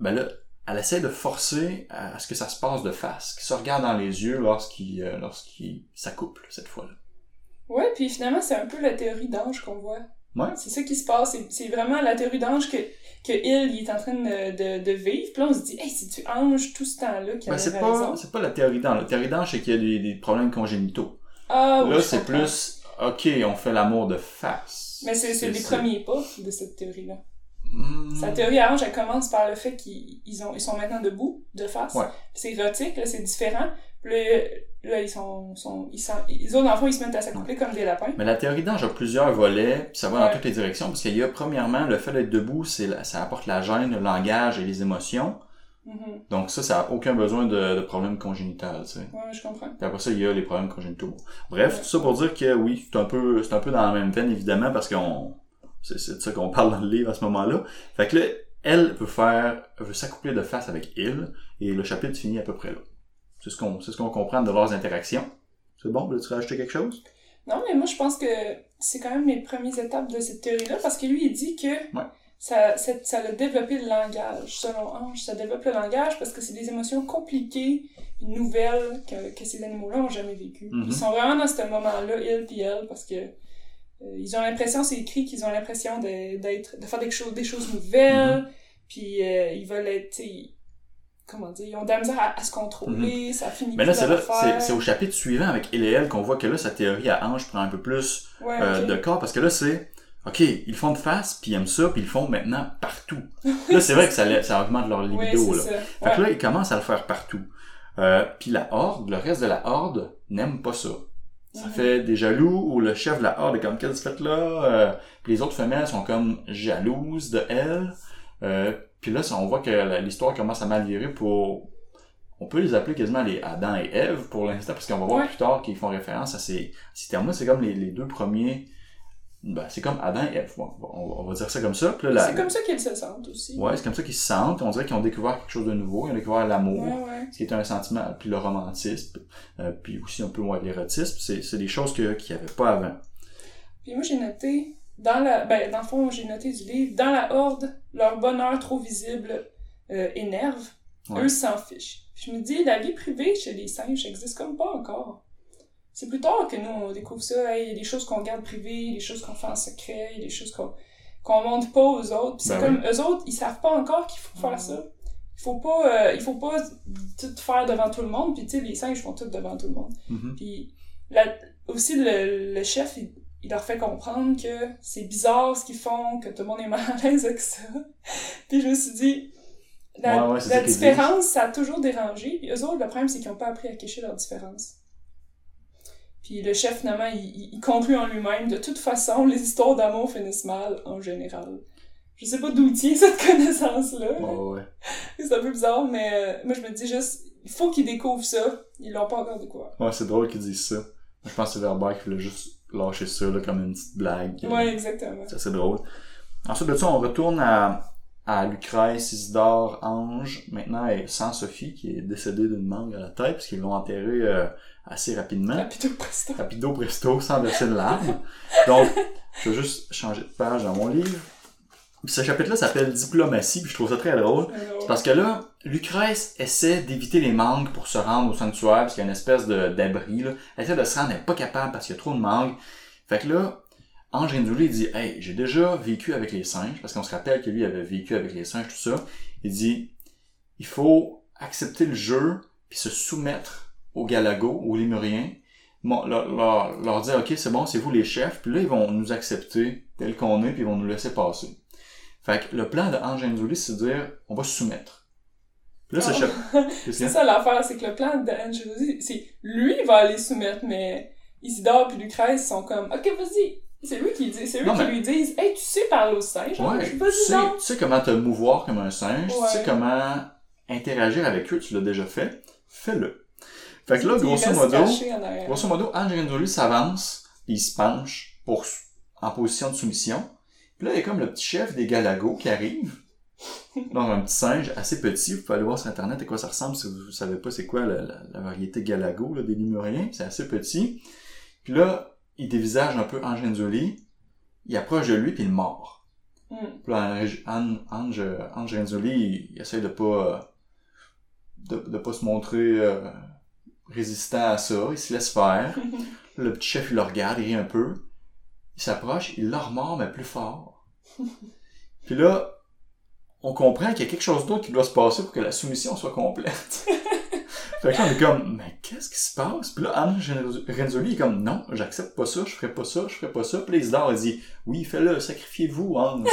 ben là, elle essaie de forcer à ce que ça se passe de face, qu'il se regarde dans les yeux lorsqu'il euh, lorsqu'il s'accouple cette fois-là. Ouais, puis finalement, c'est un peu la théorie d'ange qu'on voit. Ouais. C'est ça qui se passe. C'est- vraiment la théorie d'ange que, que il, il est en train de, de, de vivre. Puis là, on se dit, hey, si tu ange tout ce temps-là qui Ben, c'est pas c'est pas la théorie d'ange. La théorie d'ange, c'est qu'il y a des, des problèmes congénitaux. Ah, là, c'est plus OK, on fait l'amour de face. Mais c'est les premiers pas de cette théorie-là. Hmm. Sa théorie à ange, elle commence par le fait qu'ils ils ont, ils sont maintenant debout, de face. Ouais. C'est érotique, là, c'est différent. Puis là, ils sont, sont, ils sont, les autres enfants, ils se mettent à s'accoupler comme des lapins. Mais la théorie d'ange a plusieurs volets, puis ça va dans Ouais. toutes les directions, parce qu'il y a premièrement le fait d'être debout, c'est ça apporte la gêne, le langage et les émotions. Mhm. Donc ça, ça a aucun besoin de, de problème congénital, tu sais. Ouais, je comprends. Puis après ça, il y a les problèmes congénitaux. Bref, Ouais. tout ça pour dire que oui, c'est un peu, c'est un peu dans la même veine, évidemment, parce qu'on, c'est, c'est de ça qu'on parle dans le livre à ce moment-là. Fait que là, elle veut faire, veut s'accoupler de face avec il, et le chapitre finit à peu près là. C'est ce qu'on, ce qu'on comprend de leurs interactions. C'est bon, veux-tu rajouter quelque chose? Non, mais moi, je pense que c'est quand même mes premières étapes de cette théorie-là, parce que lui, il dit que Ouais. ça, ça, ça a développé le langage. Selon Ange, ça développe le langage parce que c'est des émotions compliquées, nouvelles, que, que ces animaux-là ont jamais vécues. Mhm. Ils sont vraiment dans ce moment-là, il puis elle, parce que euh, ils ont l'impression, c'est écrit qu'ils ont l'impression de, d'être, de faire des choses, des choses nouvelles, Mhm. puis euh, ils veulent être, comment dire, ils ont de la misère à, à se contrôler, ça finit Mhm. Mais là, c'est là, c'est, au chapitre suivant avec elle qu'on voit que là, sa théorie à Ange prend un peu plus Ouais, euh, de corps, parce que là, c'est, OK, ils font de face, puis ils aiment ça, puis ils le font maintenant partout. Là, c'est vrai que ça, augmente leur Ouais, libido, c'est là. ça. Fait Ouais. que là, ils commencent à le faire partout. Euh, puis la horde, le reste de la horde, n'aime pas ça. Ça Mhm. fait des jaloux où le chef de la horde est comme qu'est-ce que là? Euh, Puis les autres femelles sont comme jalouses de elle. Euh, puis là, on voit que l'histoire commence à mal virer pour on peut les appeler quasiment les Adam et Ève pour l'instant, parce qu'on va voir Ouais. plus tard qu'ils font référence à ces, ces termes-là. C'est comme les, les deux premiers. Ben, c'est comme Adam et Ève. Bon, on, va dire ça comme ça. Puis là, la- C'est comme ça qu'ils se sentent aussi. Ouais, c'est comme ça qu'ils se sentent. On dirait qu'ils ont découvert quelque chose de nouveau. Ils ont découvert l'amour Ouais, ouais. ce qui est un sentiment, puis le romantisme, euh, puis aussi un peu moins l'érotisme, c'est, des choses que, qu'il n'y avait pas avant. Puis moi, j'ai noté, dans la, ben, dans le fond, j'ai noté du livre, dans la horde, leur bonheur trop visible euh, énerve, Ouais. eux s'en fichent. Je me dis, la vie privée chez les singes n'existe comme pas encore. C'est plus tard que nous, on découvre ça. Il y a des choses qu'on garde privées, des choses qu'on fait en secret, il y a des choses qu'on qu'on montre pas aux autres. Puis c'est Ben comme, eux autres, ils savent pas encore qu'il faut faire ça. Il faut pas, euh, il faut pas tout faire devant tout le monde. Puis tu sais, les singes font tout devant tout le monde. Mhm. Puis la- aussi, le, le chef, il, il leur fait comprendre que c'est bizarre ce qu'ils font, que tout le monde est mal à l'aise avec ça. Puis je me suis dit, la, Ouais, ouais, différence, ça a toujours dérangé. Puis eux autres, le problème, c'est qu'ils n'ont pas appris à cacher leur différence. Puis le chef, finalement, il, il- conclut en lui-même, de toute façon, les histoires d'amour finissent mal, en général. Je sais pas d'où tient cette connaissance-là. Ouais. C'est un peu bizarre, mais euh, moi, je me dis juste, il faut qu'ils découvrent ça. Ils l'ont pas encore découvert. Ouais, c'est drôle qu'ils disent ça. Je pense que c'est Verber qui voulait juste lâcher ça là, comme une petite blague. Ouais, exactement. C'est assez drôle. Ensuite de ça, on retourne à, à Lucrèce, Isidore, Ange. Maintenant, elle sans Sophie, qui est décédée d'une mangue à la tête, parce qu'ils l'ont enterrée euh, assez rapidement. Rapido presto. rapido presto sans verser de larmes. Donc, je vais juste changer de page dans mon livre. Ce chapitre-là s'appelle Diplomatie, puis je trouve ça très drôle. Parce que là, Lucrèce essaie d'éviter les mangues pour se rendre au sanctuaire, parce qu'il y a une espèce d'abri, là. Elle essaie de se rendre, elle pas capable parce qu'il y a trop de mangues. Fait que là, Ange dit « Hey, j'ai déjà vécu avec les singes, parce qu'on se rappelle que lui avait vécu avec les singes, tout ça. Il dit « Il faut accepter le jeu, puis se soumettre aux Galagos, aux Lémuriens, bon, leur, leur dire, OK, c'est bon, c'est vous les chefs, puis là, ils vont nous accepter tel qu'on est, puis ils vont nous laisser passer. Fait que le plan de Ange c'est de dire, on va se soumettre. Puis là, ce Ah. C'est ça l'affaire, c'est que le plan d'Angelosi, c'est lui va aller soumettre, mais Isidore puis Lucrèce sont comme OK, vas-y. C'est lui qui dit, c'est lui Non, qui mais- lui disent Hey, tu sais parler au singe? Ouais, tu sais, tu sais comment te mouvoir comme un singe, tu sais comment interagir avec eux, tu l'as déjà fait, fais-le. Fait que là, il grosso modo, grosso modo, Ange s'avance, il se penche pour, en position de soumission. Puis là, il y a comme le petit chef des Galagos qui arrive. Donc, un petit singe assez petit. Vous pouvez aller voir sur Internet à quoi ça ressemble si vous savez pas c'est quoi la, la- la variété Galago là, des Limuriens. C'est assez petit. Puis là, il dévisage un peu Ange Renzoli. Il approche de lui puis il mord. Hmm. Puis là, Ange, Ange, Ange, Ange Renzoli, il, il essaie de pas, de, de pas se montrer euh, résistant à ça. Il se laisse faire. Le petit chef, il le regarde, il rit un peu. Il s'approche, il le remord, mais plus fort. Puis là, on comprend qu'il y a quelque chose d'autre qui doit se passer pour que la soumission soit complète. fait que là, on est comme, mais qu'est-ce qui se passe? Puis là, Anne Renzoli est comme, non, j'accepte pas ça, je ferai pas ça, je ferai pas ça. Puis là, il dit, oui, fais-le, sacrifiez-vous, Anne.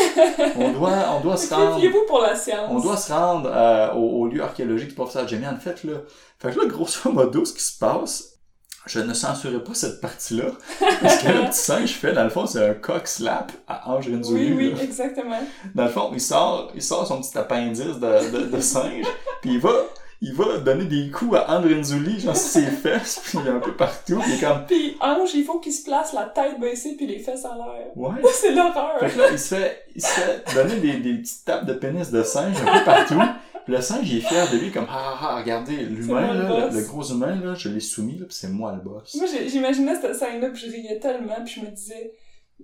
On doit, on doit se rendre. Sacrifiez-vous pour la science. On doit se rendre euh, au, au lieu archéologique du professeur Jemian. Faites-le. Fait que là, grosso modo, ce qui se passe, je ne censurerai pas cette partie-là. Parce que le petit singe fait, dans le fond, c'est un cock slap à Ange Renzoli. Oui, oui, là. exactement. Dans le fond, il sort, il sort son petit appendice de, de, de singe, puis il va, il va donner des coups à Andrenzuli, genre sur ses fesses, puis un peu partout, est comme... Puis Ange, il faut qu'il se place la tête baissée puis les fesses en l'air. Ouais. C'est l'horreur. Fait que là, il se fait, il se fait donner des, des petites tapes de pénis de singe un peu partout. Puis le singe, il est fier de lui, comme, ah, ah, ah, regardez, l'humain, le le, gros humain, là, je l'ai soumis, là, c'est moi le boss. Moi, j'imaginais cette scène-là puis je riais tellement puis je me disais,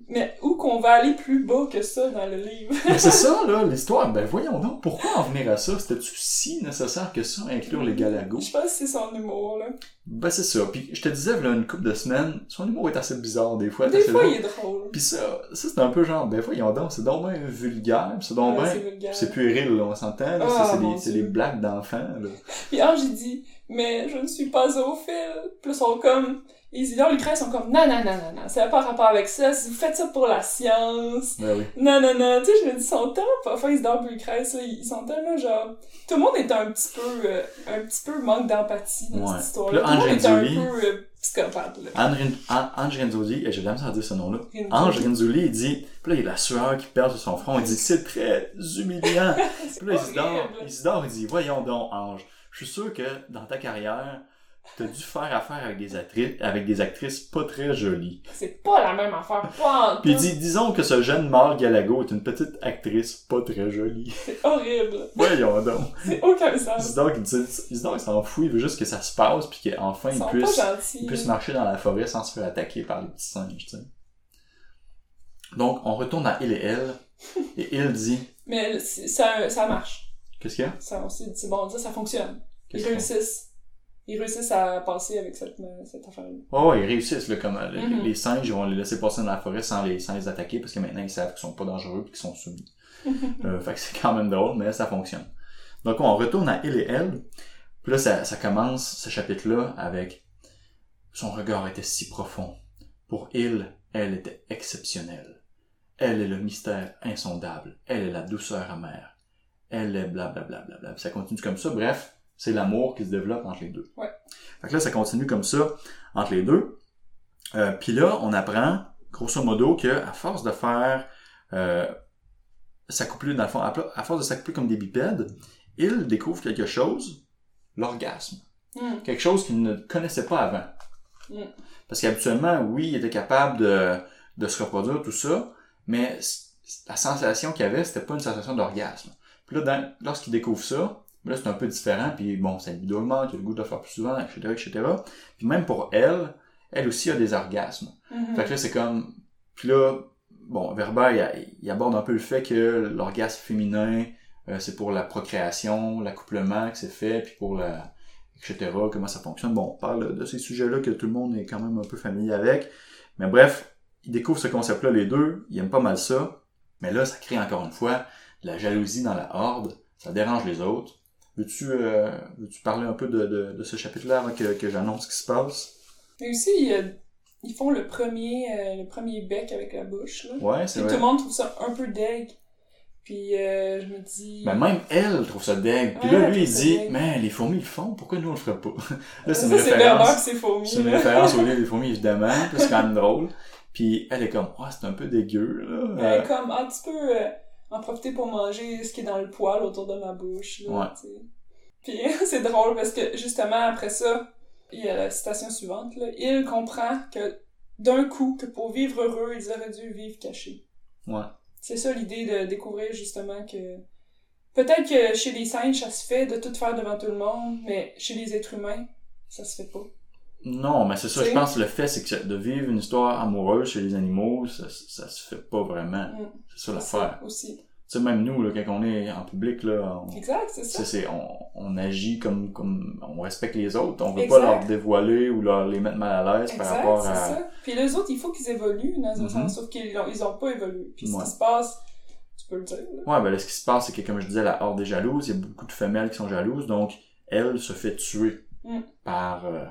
mais où qu'on va aller plus bas que ça dans le livre? Mais c'est ça, là, l'histoire. Ben, voyons donc, pourquoi en venir à ça? C'était-tu si nécessaire que ça, inclure les galagos? Je pense que c'est son humour, là. Ben, c'est ça. Puis, je te disais, là, une couple de semaines, son humour est assez bizarre, des fois. Des fois, drôle. il est drôle. Puis ça, ça c'est un peu genre, ben, voyons donc, c'est donc bien vulgaire, c'est donc Ouais, c'est puéril, là, on s'entend. Ah, c'est des, blagues d'enfants, là. Puis Ange, il dit, mais je ne suis pas. Puis là, ils sont comme, Isidore Lucrèce sont comme, non, non, non, non, non, ça n'a pas rapport avec ça, si vous faites ça pour la science. Ben oui. Non, non, non, tu sais, je me dis, ils sont tellement pas fins, Isidore Lucrèce, ils sont tellement genre, tout le monde est un petit peu, euh, un petit peu manque d'empathie dans Ouais. cette histoire-là. Tout le monde est un peu euh, psychopathe, là. Ange An- Ange Renzulli, et j'ai jamais entendu ce nom-là. Ange Renzulli, il dit, puis là, il y a la sueur qui perd sur son front, il dit, c'est très humiliant. Puis là, Isidore. Isidore, il dit, voyons donc, Ange, je suis sûr que dans ta carrière, t'as dû faire affaire avec des actrices, avec des actrices pas très jolies. C'est pas la même affaire, pas en Puis il tout. dit, disons que ce jeune mâle Galago est une petite actrice pas très jolie. C'est horrible. Voyons donc. C'est aucun sens. Dit, Isidore, il s'en fout, il veut juste que ça se passe, puis qu'enfin, il puisse, il marcher dans la forêt sans se faire attaquer par les petits singes, tu sais. Donc, on retourne à Il et Elle, et Il dit, Mais ça, ça marche. qu'est-ce qu'il y a? Ça, on s'est dit, c'est bon, ça, ça fonctionne. Ils réussissent. Ils réussissent à passer avec cette, euh, cette affaire-là. Oh, ils réussissent, là, comme, euh, les- Mhm. les singes, ils vont les laisser passer dans la forêt sans les, sans les attaquer, parce que maintenant, ils savent qu'ils sont pas dangereux et qu'ils sont soumis. Euh, fait que c'est quand même drôle, mais ça fonctionne. Donc, on retourne à Il et Elle, puis là, ça, ça commence, ce chapitre-là, avec son regard était si profond. Pour Il, elle était exceptionnelle. Elle est le mystère insondable. Elle est la douceur amère. Elle est blablabla. Bla, bla, bla. Puis Ça continue comme ça. Bref, c'est l'amour qui se développe entre les deux. Ouais. Fait que là, ça continue comme ça entre les deux. Euh, Puis là, on apprend, grosso modo, que à force de faire euh, s'accoupler, dans le fond, à, force de s'accoupler comme des bipèdes, il découvre quelque chose, l'orgasme. Hmm. Quelque chose qu'il ne connaissait pas avant. Mm. Parce qu'habituellement, oui, il était capable de, de se reproduire, tout ça, mais la sensation qu'il avait, c'était pas une sensation d'orgasme. Puis là, dans- lorsqu'il découvre ça, là, c'est un peu différent, puis bon, sa libido augmente, il a le goût de le faire plus souvent, etc., etc. Puis même pour elle, elle aussi a des orgasmes. Mhm. Fait que là, c'est comme... Puis là, bon, Werber, il, il aborde un peu le fait que l'orgasme féminin, euh, c'est pour la procréation, l'accouplement que c'est fait, puis pour la... etc., comment ça fonctionne. Bon, on parle de ces sujets-là que tout le monde est quand même un peu familier avec. Mais bref, il découvre ce concept-là, les deux, ils aiment pas mal ça. Mais là, ça crée encore une fois de la jalousie dans la horde, ça dérange les autres. Veux-tu euh, veux-tu parler un peu de, de, de ce chapitre-là avant que, que j'annonce ce qui se passe? Mais aussi, il y a- ils font le premier, euh, le premier bec avec la bouche, là. Ouais, c'est tout vrai. le monde trouve ça un peu deg. Puis euh, je me dis... Mais même elle trouve ça deg. Puis Ouais, là, elle lui, il dit, mais les fourmis le font, pourquoi nous on le ferait pas? là, c'est une c'est référence. qui s'est fourmi, C'est une référence au livre des fourmis, évidemment. Puis c'est quand même drôle. Puis elle est comme, ah, c'est un peu dégueu, là. Ouais, Euh, comme, ah, tu peux euh, en profiter pour manger ce qui est dans le poil autour de ma bouche, là, Ouais. Puis c'est drôle parce que, justement, après ça, il y a la citation suivante, là. Il comprend que, d'un coup, que pour vivre heureux, ils auraient dû vivre cachés. Ouais. C'est ça l'idée de découvrir, justement, que... Peut-être que chez les singes, ça se fait de tout faire devant tout le monde, mais chez les êtres humains, ça se fait pas. Non, mais c'est ça, je pense que le fait, c'est que de vivre une histoire amoureuse chez les animaux, ça, ça se fait pas vraiment. Mm. C'est ça C'est l'affaire. ça aussi. Tu sais, même nous, là, quand on est en public, là, on, Exact, c'est ça. c'est, c'est- on, on agit comme, comme, on respecte les autres. On veut Exact. pas leur dévoiler ou leur les mettre mal à l'aise par rapport c'est à... ça. Puis les autres, il faut qu'ils évoluent dans un Mhm. sens, sauf qu'ils ont, ils ont pas évolué. Puis ce Ouais. qui se passe, tu peux le dire, là. Ouais, ben là, ce qui se passe, c'est que, comme je disais, la horde est jalouse. Il y a beaucoup de femelles qui sont jalouses. Donc, elle se fait tuer Mm. par... euh,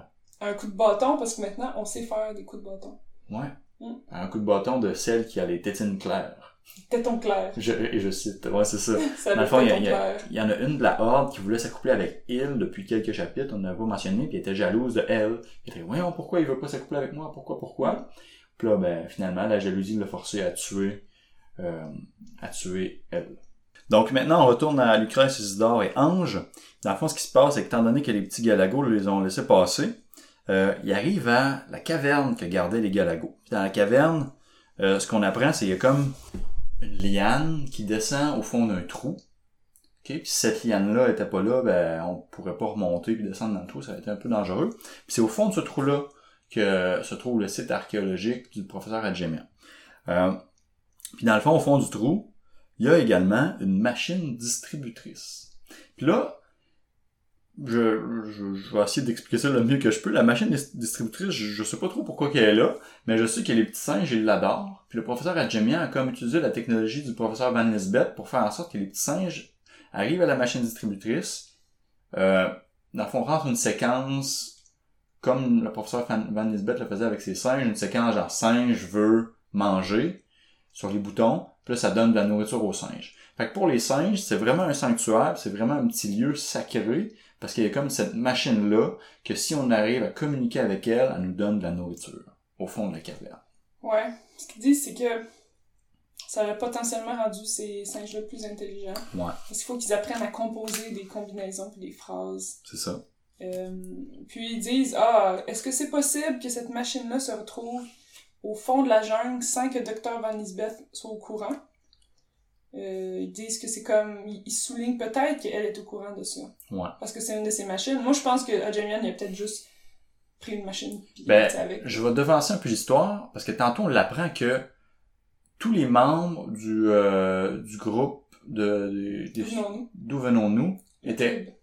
Un coup de bâton, parce que maintenant, on sait faire des coups de bâton. ouais. Mm. un coup de bâton de celle qui a les tétines claires. Téton clair. Je, et je cite. Ouais, c'est ça. Ça Dans le fond, il y, a- il y a- clair. il y en a une de la Horde qui voulait s'accoupler avec Il depuis quelques chapitres, on n'avait pas mentionné, puis elle était jalouse de elle. Elle était, voyons, pourquoi il veut pas s'accoupler avec moi? Pourquoi, pourquoi? Puis là, ben, finalement, la jalousie l'a forcé à tuer, euh, à tuer elle. Donc maintenant, on retourne à Lucrèce, Isidore et Ange. Dans le fond, ce qui se passe, c'est qu'étant donné que les petits Galagos les ont laissés passer, euh, ils arrivent à la caverne que gardaient les Galagos. Dans la caverne, euh, ce qu'on apprend, c'est qu'il y a comme une liane qui descend au fond d'un trou. Okay? Puis si cette liane-là était pas là, ben on pourrait pas remonter puis descendre dans le trou, ça aurait été un peu dangereux. Puis c'est au fond de ce trou-là que se trouve le site archéologique du professeur Adjemian. Euh, puis dans le fond, au fond du trou, il y a également une machine distributrice. Puis là, je, je, je vais essayer d'expliquer ça le mieux que je peux. La machine distributrice, je, je sais pas trop pourquoi qu'elle est là, mais je sais que les petits singes, ils l'adorent. Puis le professeur Adjemian a comme utilisé la technologie du professeur Van Nisbet pour faire en sorte que les petits singes arrivent à la machine distributrice. Euh, dans le fond, rentre une séquence comme le professeur Van Nisbet le faisait avec ses singes, une séquence genre singe veut manger sur les boutons, puis là, ça donne de la nourriture aux singes. Fait que pour les singes, c'est vraiment un sanctuaire, c'est vraiment un petit lieu sacré, parce qu'il y a comme cette machine-là, que si on arrive à communiquer avec elle, elle nous donne de la nourriture, au fond de la caverne. Ouais. Ce qu'ils disent, c'est que ça aurait potentiellement rendu ces singes-là plus intelligents. Ouais. Parce qu'il faut qu'ils apprennent à composer des combinaisons puis des phrases. C'est ça. Euh, puis ils disent, ah, est-ce que c'est possible que cette machine-là se retrouve au fond de la jungle sans que Dr. Van Nisbeth soit au courant? Euh, ils disent que c'est comme ils soulignent peut-être qu'elle est au courant de ça. Ouais. parce que c'est une de ces machines. Moi je pense que Ajamian il a peut-être juste pris une machine puis Ben, avec. Je vais devancer un peu l'histoire, parce que tantôt on l'apprend que tous les membres du, euh, du groupe de, d'où venons-nous? Étaient,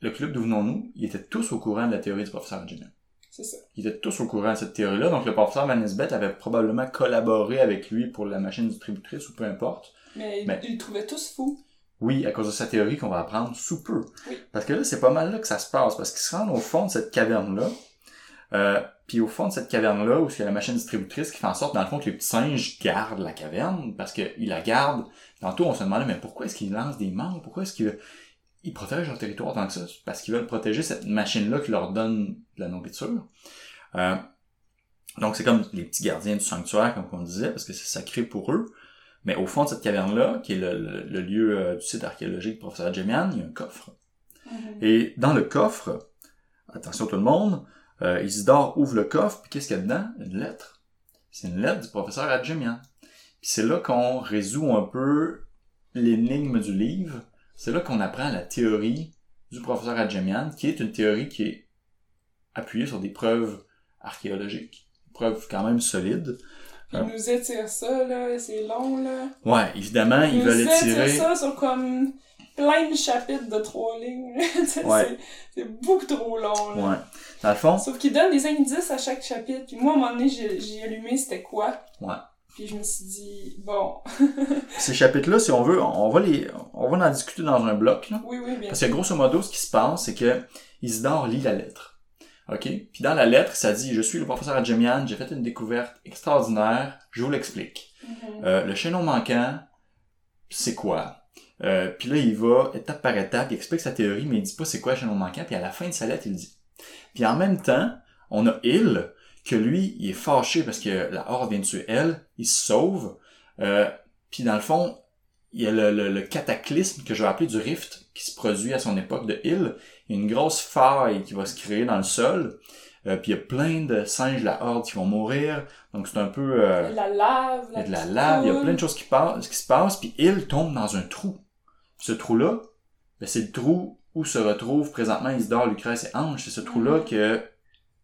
le club d'où venons-nous, ils étaient tous au courant de la théorie du professeur Adjemian. c'est ça. Ils étaient tous au courant de cette théorie-là, donc le professeur Van avait probablement collaboré avec lui pour la machine distributrice ou peu importe. Mais ils, Mais- ils le trouvaient tous fous Oui, à cause de sa théorie qu'on va apprendre sous peu. Oui. Parce que là, c'est pas mal là que ça se passe, parce qu'ils se rendent au fond de cette caverne-là, euh, puis au fond de cette caverne-là, où il y a la machine distributrice qui fait en sorte, dans le fond, que les petits singes gardent la caverne, parce qu'ils la gardent. Tantôt, on se demandait, mais pourquoi est-ce qu'ils lancent des membres? Pourquoi est-ce qu'ils ils protègent leur territoire tant que ça? Parce qu'ils veulent protéger cette machine-là qui leur donne de la nourriture. Euh, donc, c'est comme les petits gardiens du sanctuaire, comme on disait, parce que c'est sacré pour eux. Mais au fond de cette caverne-là, qui est le, le- le lieu euh, du site archéologique du professeur Jemian, il y a un coffre. Mhm. Et dans le coffre, attention tout le monde, euh, Isidore ouvre le coffre, puis qu'est-ce qu'il y a dedans? Une lettre. C'est une lettre du professeur Adjemian. Puis c'est là qu'on résout un peu l'énigme du livre. C'est là qu'on apprend la théorie du professeur Adjemian, qui est une théorie qui est appuyée sur des preuves archéologiques, preuves quand même solides. Ils nous étirent ça là c'est long là Ouais, évidemment, ils nous veulent étirer... ça sur comme plein de chapitres de trois lignes C'est- Ouais. c'est- beaucoup trop long là Ouais. Dans le fond, Sauf qu'il donne des indices à chaque chapitre. Puis moi, à un moment donné, j'ai allumé c'était quoi. Ouais. Puis je me suis dit, bon, ces chapitres-là, si on veut, on va les, on va en discuter dans un bloc, là. oui, oui, bien Parce que grosso modo, ce qui se passe, c'est que Isidore lit la lettre. OK? Puis dans la lettre, ça dit, je suis le professeur Adjemian, j'ai fait une découverte extraordinaire, je vous l'explique. Mhm. Euh, le chaînon manquant, c'est quoi? Euh, puis là, il va étape par étape, il explique sa théorie, mais il dit pas c'est quoi le chaînon manquant, puis à la fin de sa lettre, il dit. Puis en même temps, on a Il, que lui, il est fâché parce que la horde vient de tuer elle, il se sauve, euh, puis dans le fond, il y a le, le- le cataclysme que je vais appeler du rift qui se produit à son époque de Il. Il y a une grosse faille qui va se créer dans le sol, euh, puis il y a plein de singes de la horde qui vont mourir, donc c'est un peu... euh, La lave, il y a de la lave, il y a plein de choses qui, passent, qui se passent, puis il tombe dans un trou. Ce trou-là, ben, c'est le trou où se retrouvent présentement Isidore, Lucrèce et Ange. C'est ce trou-là Mhm. que,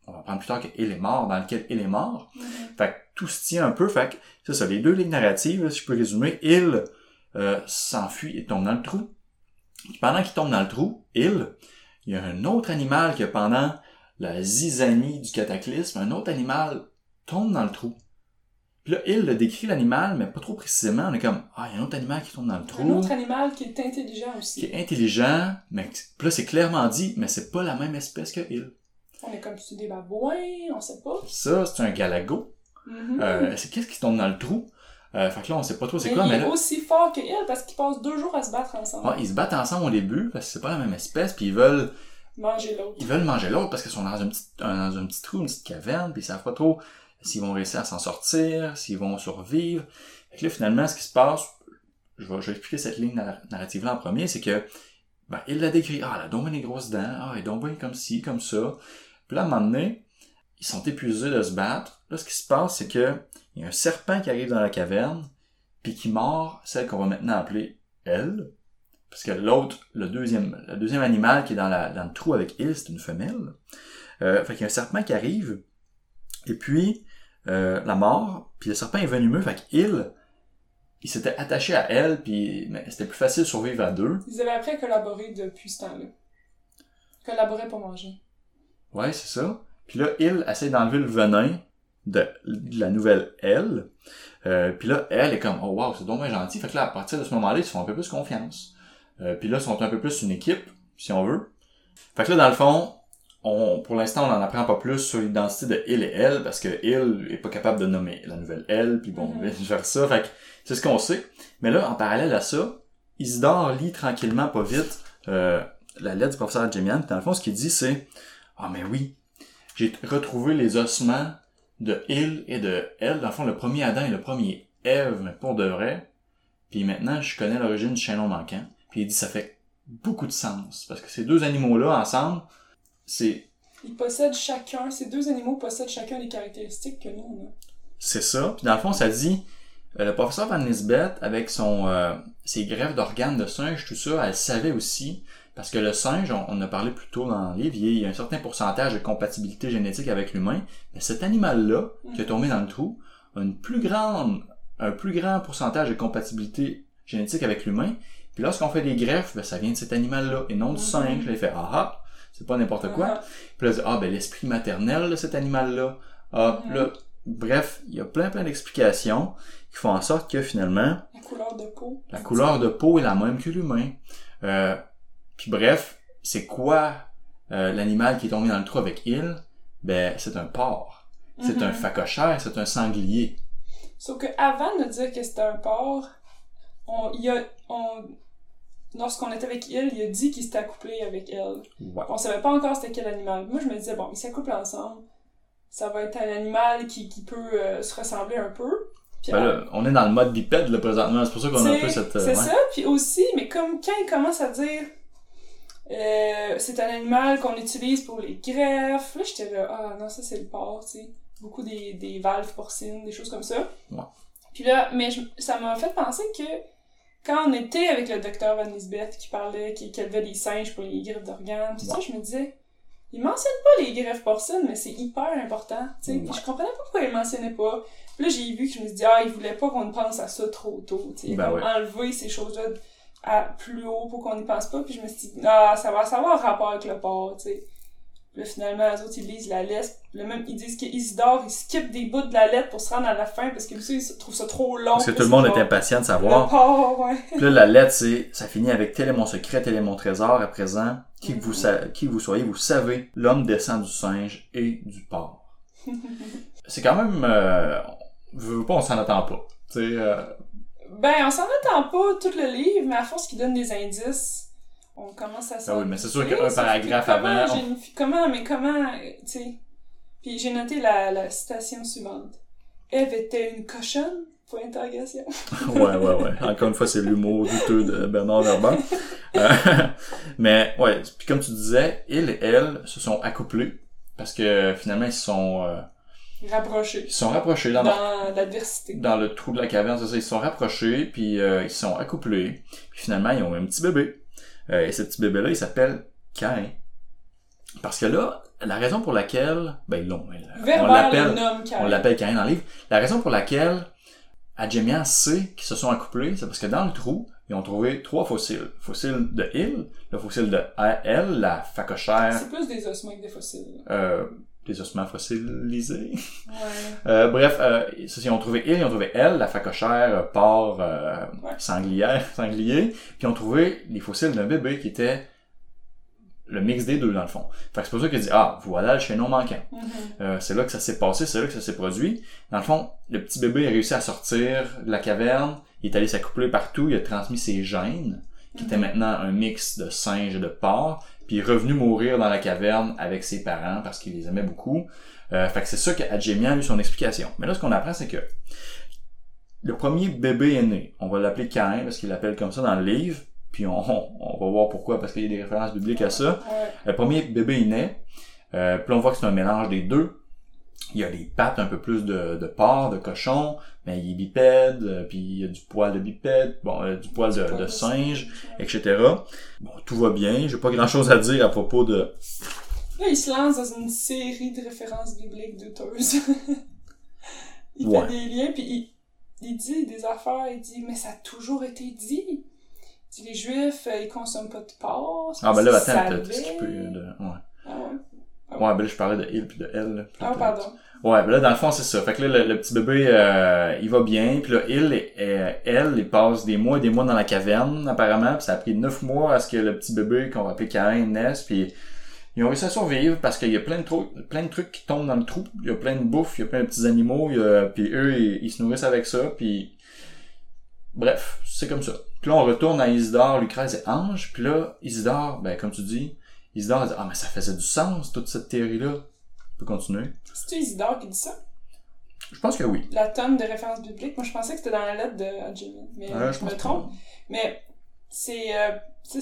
on va apprendre plus tard que est mort, dans lequel il est mort. Mhm. Fait que tout se tient un peu. Fait que, c'est ça, les deux lignes narratives, là, si je peux résumer, il euh, s'enfuit et tombe dans le trou. Pendant qu'il tombe dans le trou, il, il y a un autre animal que pendant la zizanie du cataclysme, un autre animal tombe dans le trou. Puis là, il le décrit l'animal, mais pas trop précisément. On est comme, ah, il y a un autre animal qui tombe dans le trou, Un autre animal qui est intelligent qui aussi. est intelligent, mais puis là, c'est clairement dit, mais c'est pas la même espèce que il. On est comme tu des babouins, on sait pas. Ça, c'est un galago. Mhm. Euh, c'est qu'est-ce qui tombe dans le trou? Euh, fait que là, on sait pas trop c'est mais quoi, il mais est là, aussi fort que elle parce qu'ils passent deux jours à se battre ensemble. ah, ils se battent ensemble au début, parce que c'est pas la même espèce, puis ils veulent, Manger l'autre. ils veulent manger l'autre parce qu'ils sont dans un petit, un- dans un petit trou, une petite caverne, puis ils savent pas trop s'ils vont réussir à s'en sortir, s'ils vont survivre. Fait que là, finalement, ce qui se passe, je vais, je vais expliquer cette ligne nar- narrative-là en premier, c'est que, ben, il l'a décrit, ah, elle a donc des grosses dents, ah, elle donc bien comme ci, comme ça. Puis là, à un moment donné, ils sont épuisés de se battre. Là, ce qui se passe, c'est que, il y a un serpent qui arrive dans la caverne, puis qui mord celle qu'on va maintenant appeler elle. Parce que l'autre, le deuxième, le deuxième animal qui est dans, la, dans le trou avec il, c'est une femelle. Euh, fait qu'il y a un serpent qui arrive, et puis, euh, la mort, puis le serpent est venimeux, fait qu'il, il s'était attaché à elle, puis mais c'était plus facile de survivre à deux. Ils avaient appris à collaborer depuis ce temps-là. Collaborer pour manger. Ouais, c'est ça. Puis là, il essaie d'enlever le venin de, de la nouvelle elle. Euh, puis là, elle est comme, oh wow, c'est dommage gentil. Fait que là, à partir de ce moment-là, ils se font un peu plus confiance. Euh, puis là, ils sont un peu plus une équipe, si on veut. Fait que là, dans le fond, on, pour l'instant, on n'en apprend pas plus sur l'identité de il et elle, parce que il est pas capable de nommer la nouvelle elle, puis bon, Mhm. vice versa. Fait que c'est ce qu'on sait. Mais là, en parallèle à ça, Isidore lit tranquillement, pas vite, euh, la lettre du professeur Jemian. Puis dans le fond, ce qu'il dit, c'est Ah, mais oui, j'ai retrouvé les ossements de il et de elle. Dans le fond, le premier Adam et le premier Ève, mais pour de vrai. Puis maintenant, je connais l'origine du chaînon manquant. Puis il dit ça fait beaucoup de sens. Parce que ces deux animaux-là, ensemble, c'est Ils possèdent chacun, ces deux animaux possèdent chacun des caractéristiques que nous, on a. C'est ça. Puis dans le fond, ça dit, euh, le professeur Van Lisbeth, avec son euh, ses greffes d'organes de singe, tout ça, elle savait aussi, parce que le singe, on, on a parlé plus tôt dans les livres, il y a un certain pourcentage de compatibilité génétique avec l'humain, mais cet animal-là, qui est tombé dans le trou, a une plus grande, un plus grand pourcentage de compatibilité génétique avec l'humain. Puis lorsqu'on fait des greffes, ben, ça vient de cet animal-là, et non du Mhm. singe. Là, il fait, ah ah, c'est pas n'importe quoi. Ah, Puis là, ah, ben, l'esprit maternel de cet animal-là. Ah, Mhm. là, bref, il y a plein plein d'explications qui font en sorte que finalement, la couleur de peau. la couleur de peau est la même que l'humain. Euh, puis bref, c'est quoi euh, l'animal qui est tombé dans le trou avec il? Ben, c'est un porc. C'est Mhm. un phacochère, c'est un sanglier. Sauf que avant de dire que c'était un porc, on, il a, on, lorsqu'on était avec il, il a dit qu'il s'était accouplé avec elle. Ouais. On savait pas encore c'était quel animal. Moi, je me disais, bon, ils s'accouplent ensemble. Ça va être un animal qui, qui peut euh, se ressembler un peu. Puis, Ben là, on est dans le mode bipède, là, présentement. C'est pour ça qu'on a un peu cette... euh, c'est ouais. ça, puis aussi, mais comme quand il commence à dire euh, c'est un animal qu'on utilise pour les greffes, là j'étais là, ah non, ça c'est le porc, tu sais. Beaucoup des, des valves porcines, des choses comme ça. Ouais. Puis là, mais je- ça m'a fait penser que quand on était avec le docteur Van Lisbeth qui parlait, qui, qui élevait des singes pour les greffes d'organes, tout ça, je me disais, il mentionne pas les greffes porcines, mais c'est hyper important, tu sais. Ouais. je comprenais pas pourquoi il mentionnait pas. Puis là, j'ai vu que je me suis dit, ah, il voulait pas qu'on pense à ça trop tôt, tu sais. Ben ouais. enlever ces choses-là à plus haut pour qu'on n'y pense pas. Puis je me suis dit, ah, ça va, ça va avoir rapport avec le porc, tu sais. Puis là, finalement, les autres, ils lisent la lettre. Puis là, même, ils disent qu'Isidore, il skip des bouts de la lettre pour se rendre à la fin parce que lui, il trouve ça trop long. Parce que tout le monde est impatient de Le savoir. porc, ouais. Puis là, la lettre, c'est, ça finit avec tel est mon secret, tel est mon trésor. À présent, qui que vous, sa- qui vous soyez, vous savez, l'homme descend du singe et du porc. c'est quand même, euh, veux, veux pas, on s'en attend pas. Tu sais, euh, Ben, on s'en attend pas tout le livre, mais à force qu'il donne des indices, on commence à Ah oui, mais c'est sûr qu'un paragraphe comment avant, fi- Comment, mais comment, tu sais. Puis j'ai noté la, la citation suivante. Eve était une cochonne? Point d'interrogation. ouais, ouais, ouais. Encore une fois, c'est l'humour douteux de Bernard Verban. Euh, mais, ouais, puis comme tu disais, il et elle se sont accouplés. Parce que finalement, ils se sont, euh, Rapproché. ils sont rapprochés dans, leur- l'adversité. dans le trou de la caverne, c'est ça, ils sont rapprochés, puis euh, ils sont accouplés. Puis finalement, ils ont un petit bébé. Euh, et ce petit bébé-là, il s'appelle Cain. Parce que là, la raison pour laquelle, ben l'ont, on l'appelle, on l'appelle Cain dans le livre. La raison pour laquelle Adjemian sait qu'ils se sont accouplés, c'est parce que dans le trou, ils ont trouvé trois fossiles. Fossile de Il, le fossile de Elle, la phacochère, C'est plus des ossements que des fossiles. euh, des ossements fossilisés. Ouais. Euh, bref, euh, ils ont trouvé il, ils ont trouvé elle, la phacochère, euh, porc, euh, sanglière, sanglier, puis ils ont trouvé les fossiles d'un bébé qui était le mix des deux dans le fond. Fait que c'est pour ça qu'il dit ah voilà le chaînon manquant. Mhm. Euh, c'est là que ça s'est passé, c'est là que ça s'est produit. Dans le fond, le petit bébé a réussi à sortir de la caverne, il est allé s'accoupler partout, il a transmis ses gènes, qui étaient Mhm. maintenant un mix de singe et de porc, puis est revenu mourir dans la caverne avec ses parents parce qu'il les aimait beaucoup. Euh, fait que c'est ça qu'Adjemian a eu son explication. Mais là, ce qu'on apprend, c'est que le premier bébé est né. On va l'appeler Cain parce qu'il l'appelle comme ça dans le livre. Puis on, on va voir pourquoi, parce qu'il y a des références bibliques à ça. Le premier bébé est né. Euh, puis on voit que c'est un mélange des deux. Il y a les pattes un peu plus de, de porc, de cochon, mais il est bipède, euh, puis il y a du poil de bipède, bon, euh, du poil de, de singe, etc. Bon, tout va bien. J'ai pas grand chose à dire à propos de. Là, il se lance dans une série de références bibliques douteuses. il Ouais. fait des liens, puis il, il dit des affaires, il dit, mais ça a toujours été dit. Il dit, les Juifs, euh, ils consomment pas de porc. c'est Ah ben là, attends, t'as skippé de. Ouais. Ah ouais? Ouais, ben là, je parlais de il puis de elle. là. Ah, pardon. Ouais, ben là, dans le fond, c'est ça. Fait que là, le, le petit bébé, euh, il va bien. Puis là, il, et- elle, il passe des mois et des mois dans la caverne, apparemment. Puis ça a pris neuf mois à ce que le petit bébé, qu'on va appeler Cain, naisse. Puis ils ont réussi à survivre parce qu'il y a plein de, trou- plein de trucs qui tombent dans le trou. Il y a plein de bouffe, il y a plein de petits animaux. il y a- puis eux, ils, ils se nourrissent avec ça. Puis bref, c'est comme ça. Puis là, on retourne à Isidore, Lucrèce et Ange. Puis là, Isidore, ben comme tu dis, Isidore dit « Ah, mais ça faisait du sens, toute cette théorie-là. » On peut continuer. C'est-tu Isidore qui dit ça? Je pense que oui. La tonne de références bibliques? Moi, je pensais que c'était dans la lettre de Jimmy. Mais Euh, je, me trompe. Mais c'est... Euh,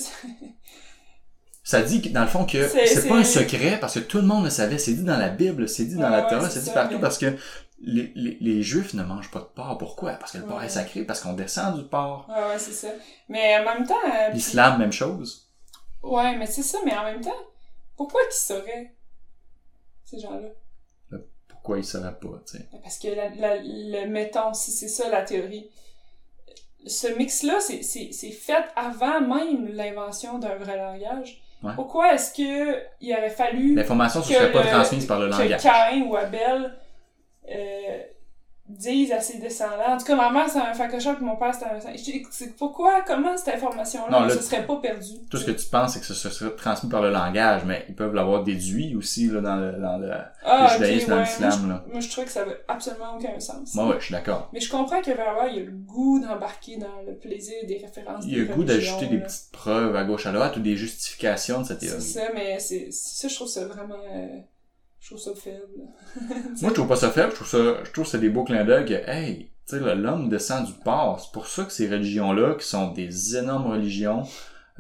Ça dit dans le fond que C'est- pas un secret parce que tout le monde le savait. C'est dit dans la Bible, c'est dit dans la Torah, c'est c'est dit ça, partout mais- parce que les, les, les Juifs ne mangent pas de porc. Pourquoi? Parce que le porc est sacré, parce qu'on descend du porc. Ouais, ouais, c'est ça. Mais en même temps... euh, L'islam, même chose. Ouais, mais c'est ça, mais en même temps, pourquoi qu'ils sauraient, ces gens-là? Pourquoi ils seraient pas, tu sais? Parce que, la, la- le, mettons, si c'est ça la théorie, ce mix-là, c'est- fait avant même l'invention d'un vrai langage. Ouais. Pourquoi est-ce que il aurait fallu L'information ne Que serait pas transmise par le que langage? Cain ou Abel euh, disent à ses descendants. En tout cas, ma mère, c'est un facocheur, puis mon père, c'est un... C'est pourquoi, comment cette information-là ne se serait pas perdue? Tout ce que tu penses, c'est que ce serait transmis par le langage, mais ils peuvent l'avoir déduit aussi là, dans le, dans le, Ah, le ok, judaïsme, dans ouais. l'islam. Moi, Là. je, moi, je trouve que ça veut absolument aucun sens. Moi, ouais, je suis d'accord. Mais je comprends que vraiment, il y a le goût d'embarquer dans le plaisir des références. Il y a le goût d'ajouter des petites preuves à gauche à droite ou des justifications de cette C'est théorie. ça, mais c'est ça, je trouve ça vraiment. euh, je trouve ça faible. Moi, je trouve pas ça faible, je trouve ça, je trouve c'est des beaux clins d'œil que, hey, tu sais, l'homme descend du porc. C'est pour ça que ces religions-là, qui sont des énormes religions,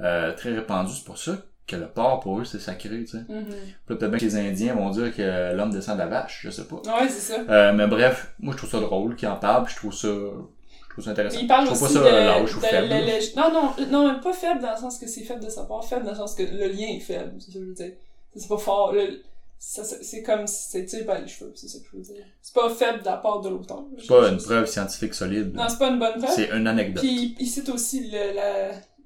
euh, très répandues, c'est pour ça que le porc, pour eux, c'est sacré, tu sais. Mhm. Là, peut-être bien que les Indiens vont dire que l'homme descend de la vache, je sais pas. Ouais, c'est ça. Euh, mais bref, moi, je trouve ça drôle qu'il en parle, puis je trouve ça, je trouve ça intéressant. Il parle je trouve aussi pas ça de, lâche ou faible. le- le- non, non, non, pas faible dans le sens que c'est faible de sa part, faible dans le sens que le lien est faible, c'est ça que je veux dire. C'est pas fort, le- c'est c'est comme si c'est tiré par les cheveux, c'est ça que je veux dire. C'est pas faible de la part de l'auteur. C'est pas une preuve scientifique solide. Non, c'est pas une bonne preuve. C'est une anecdote. Puis il cite aussi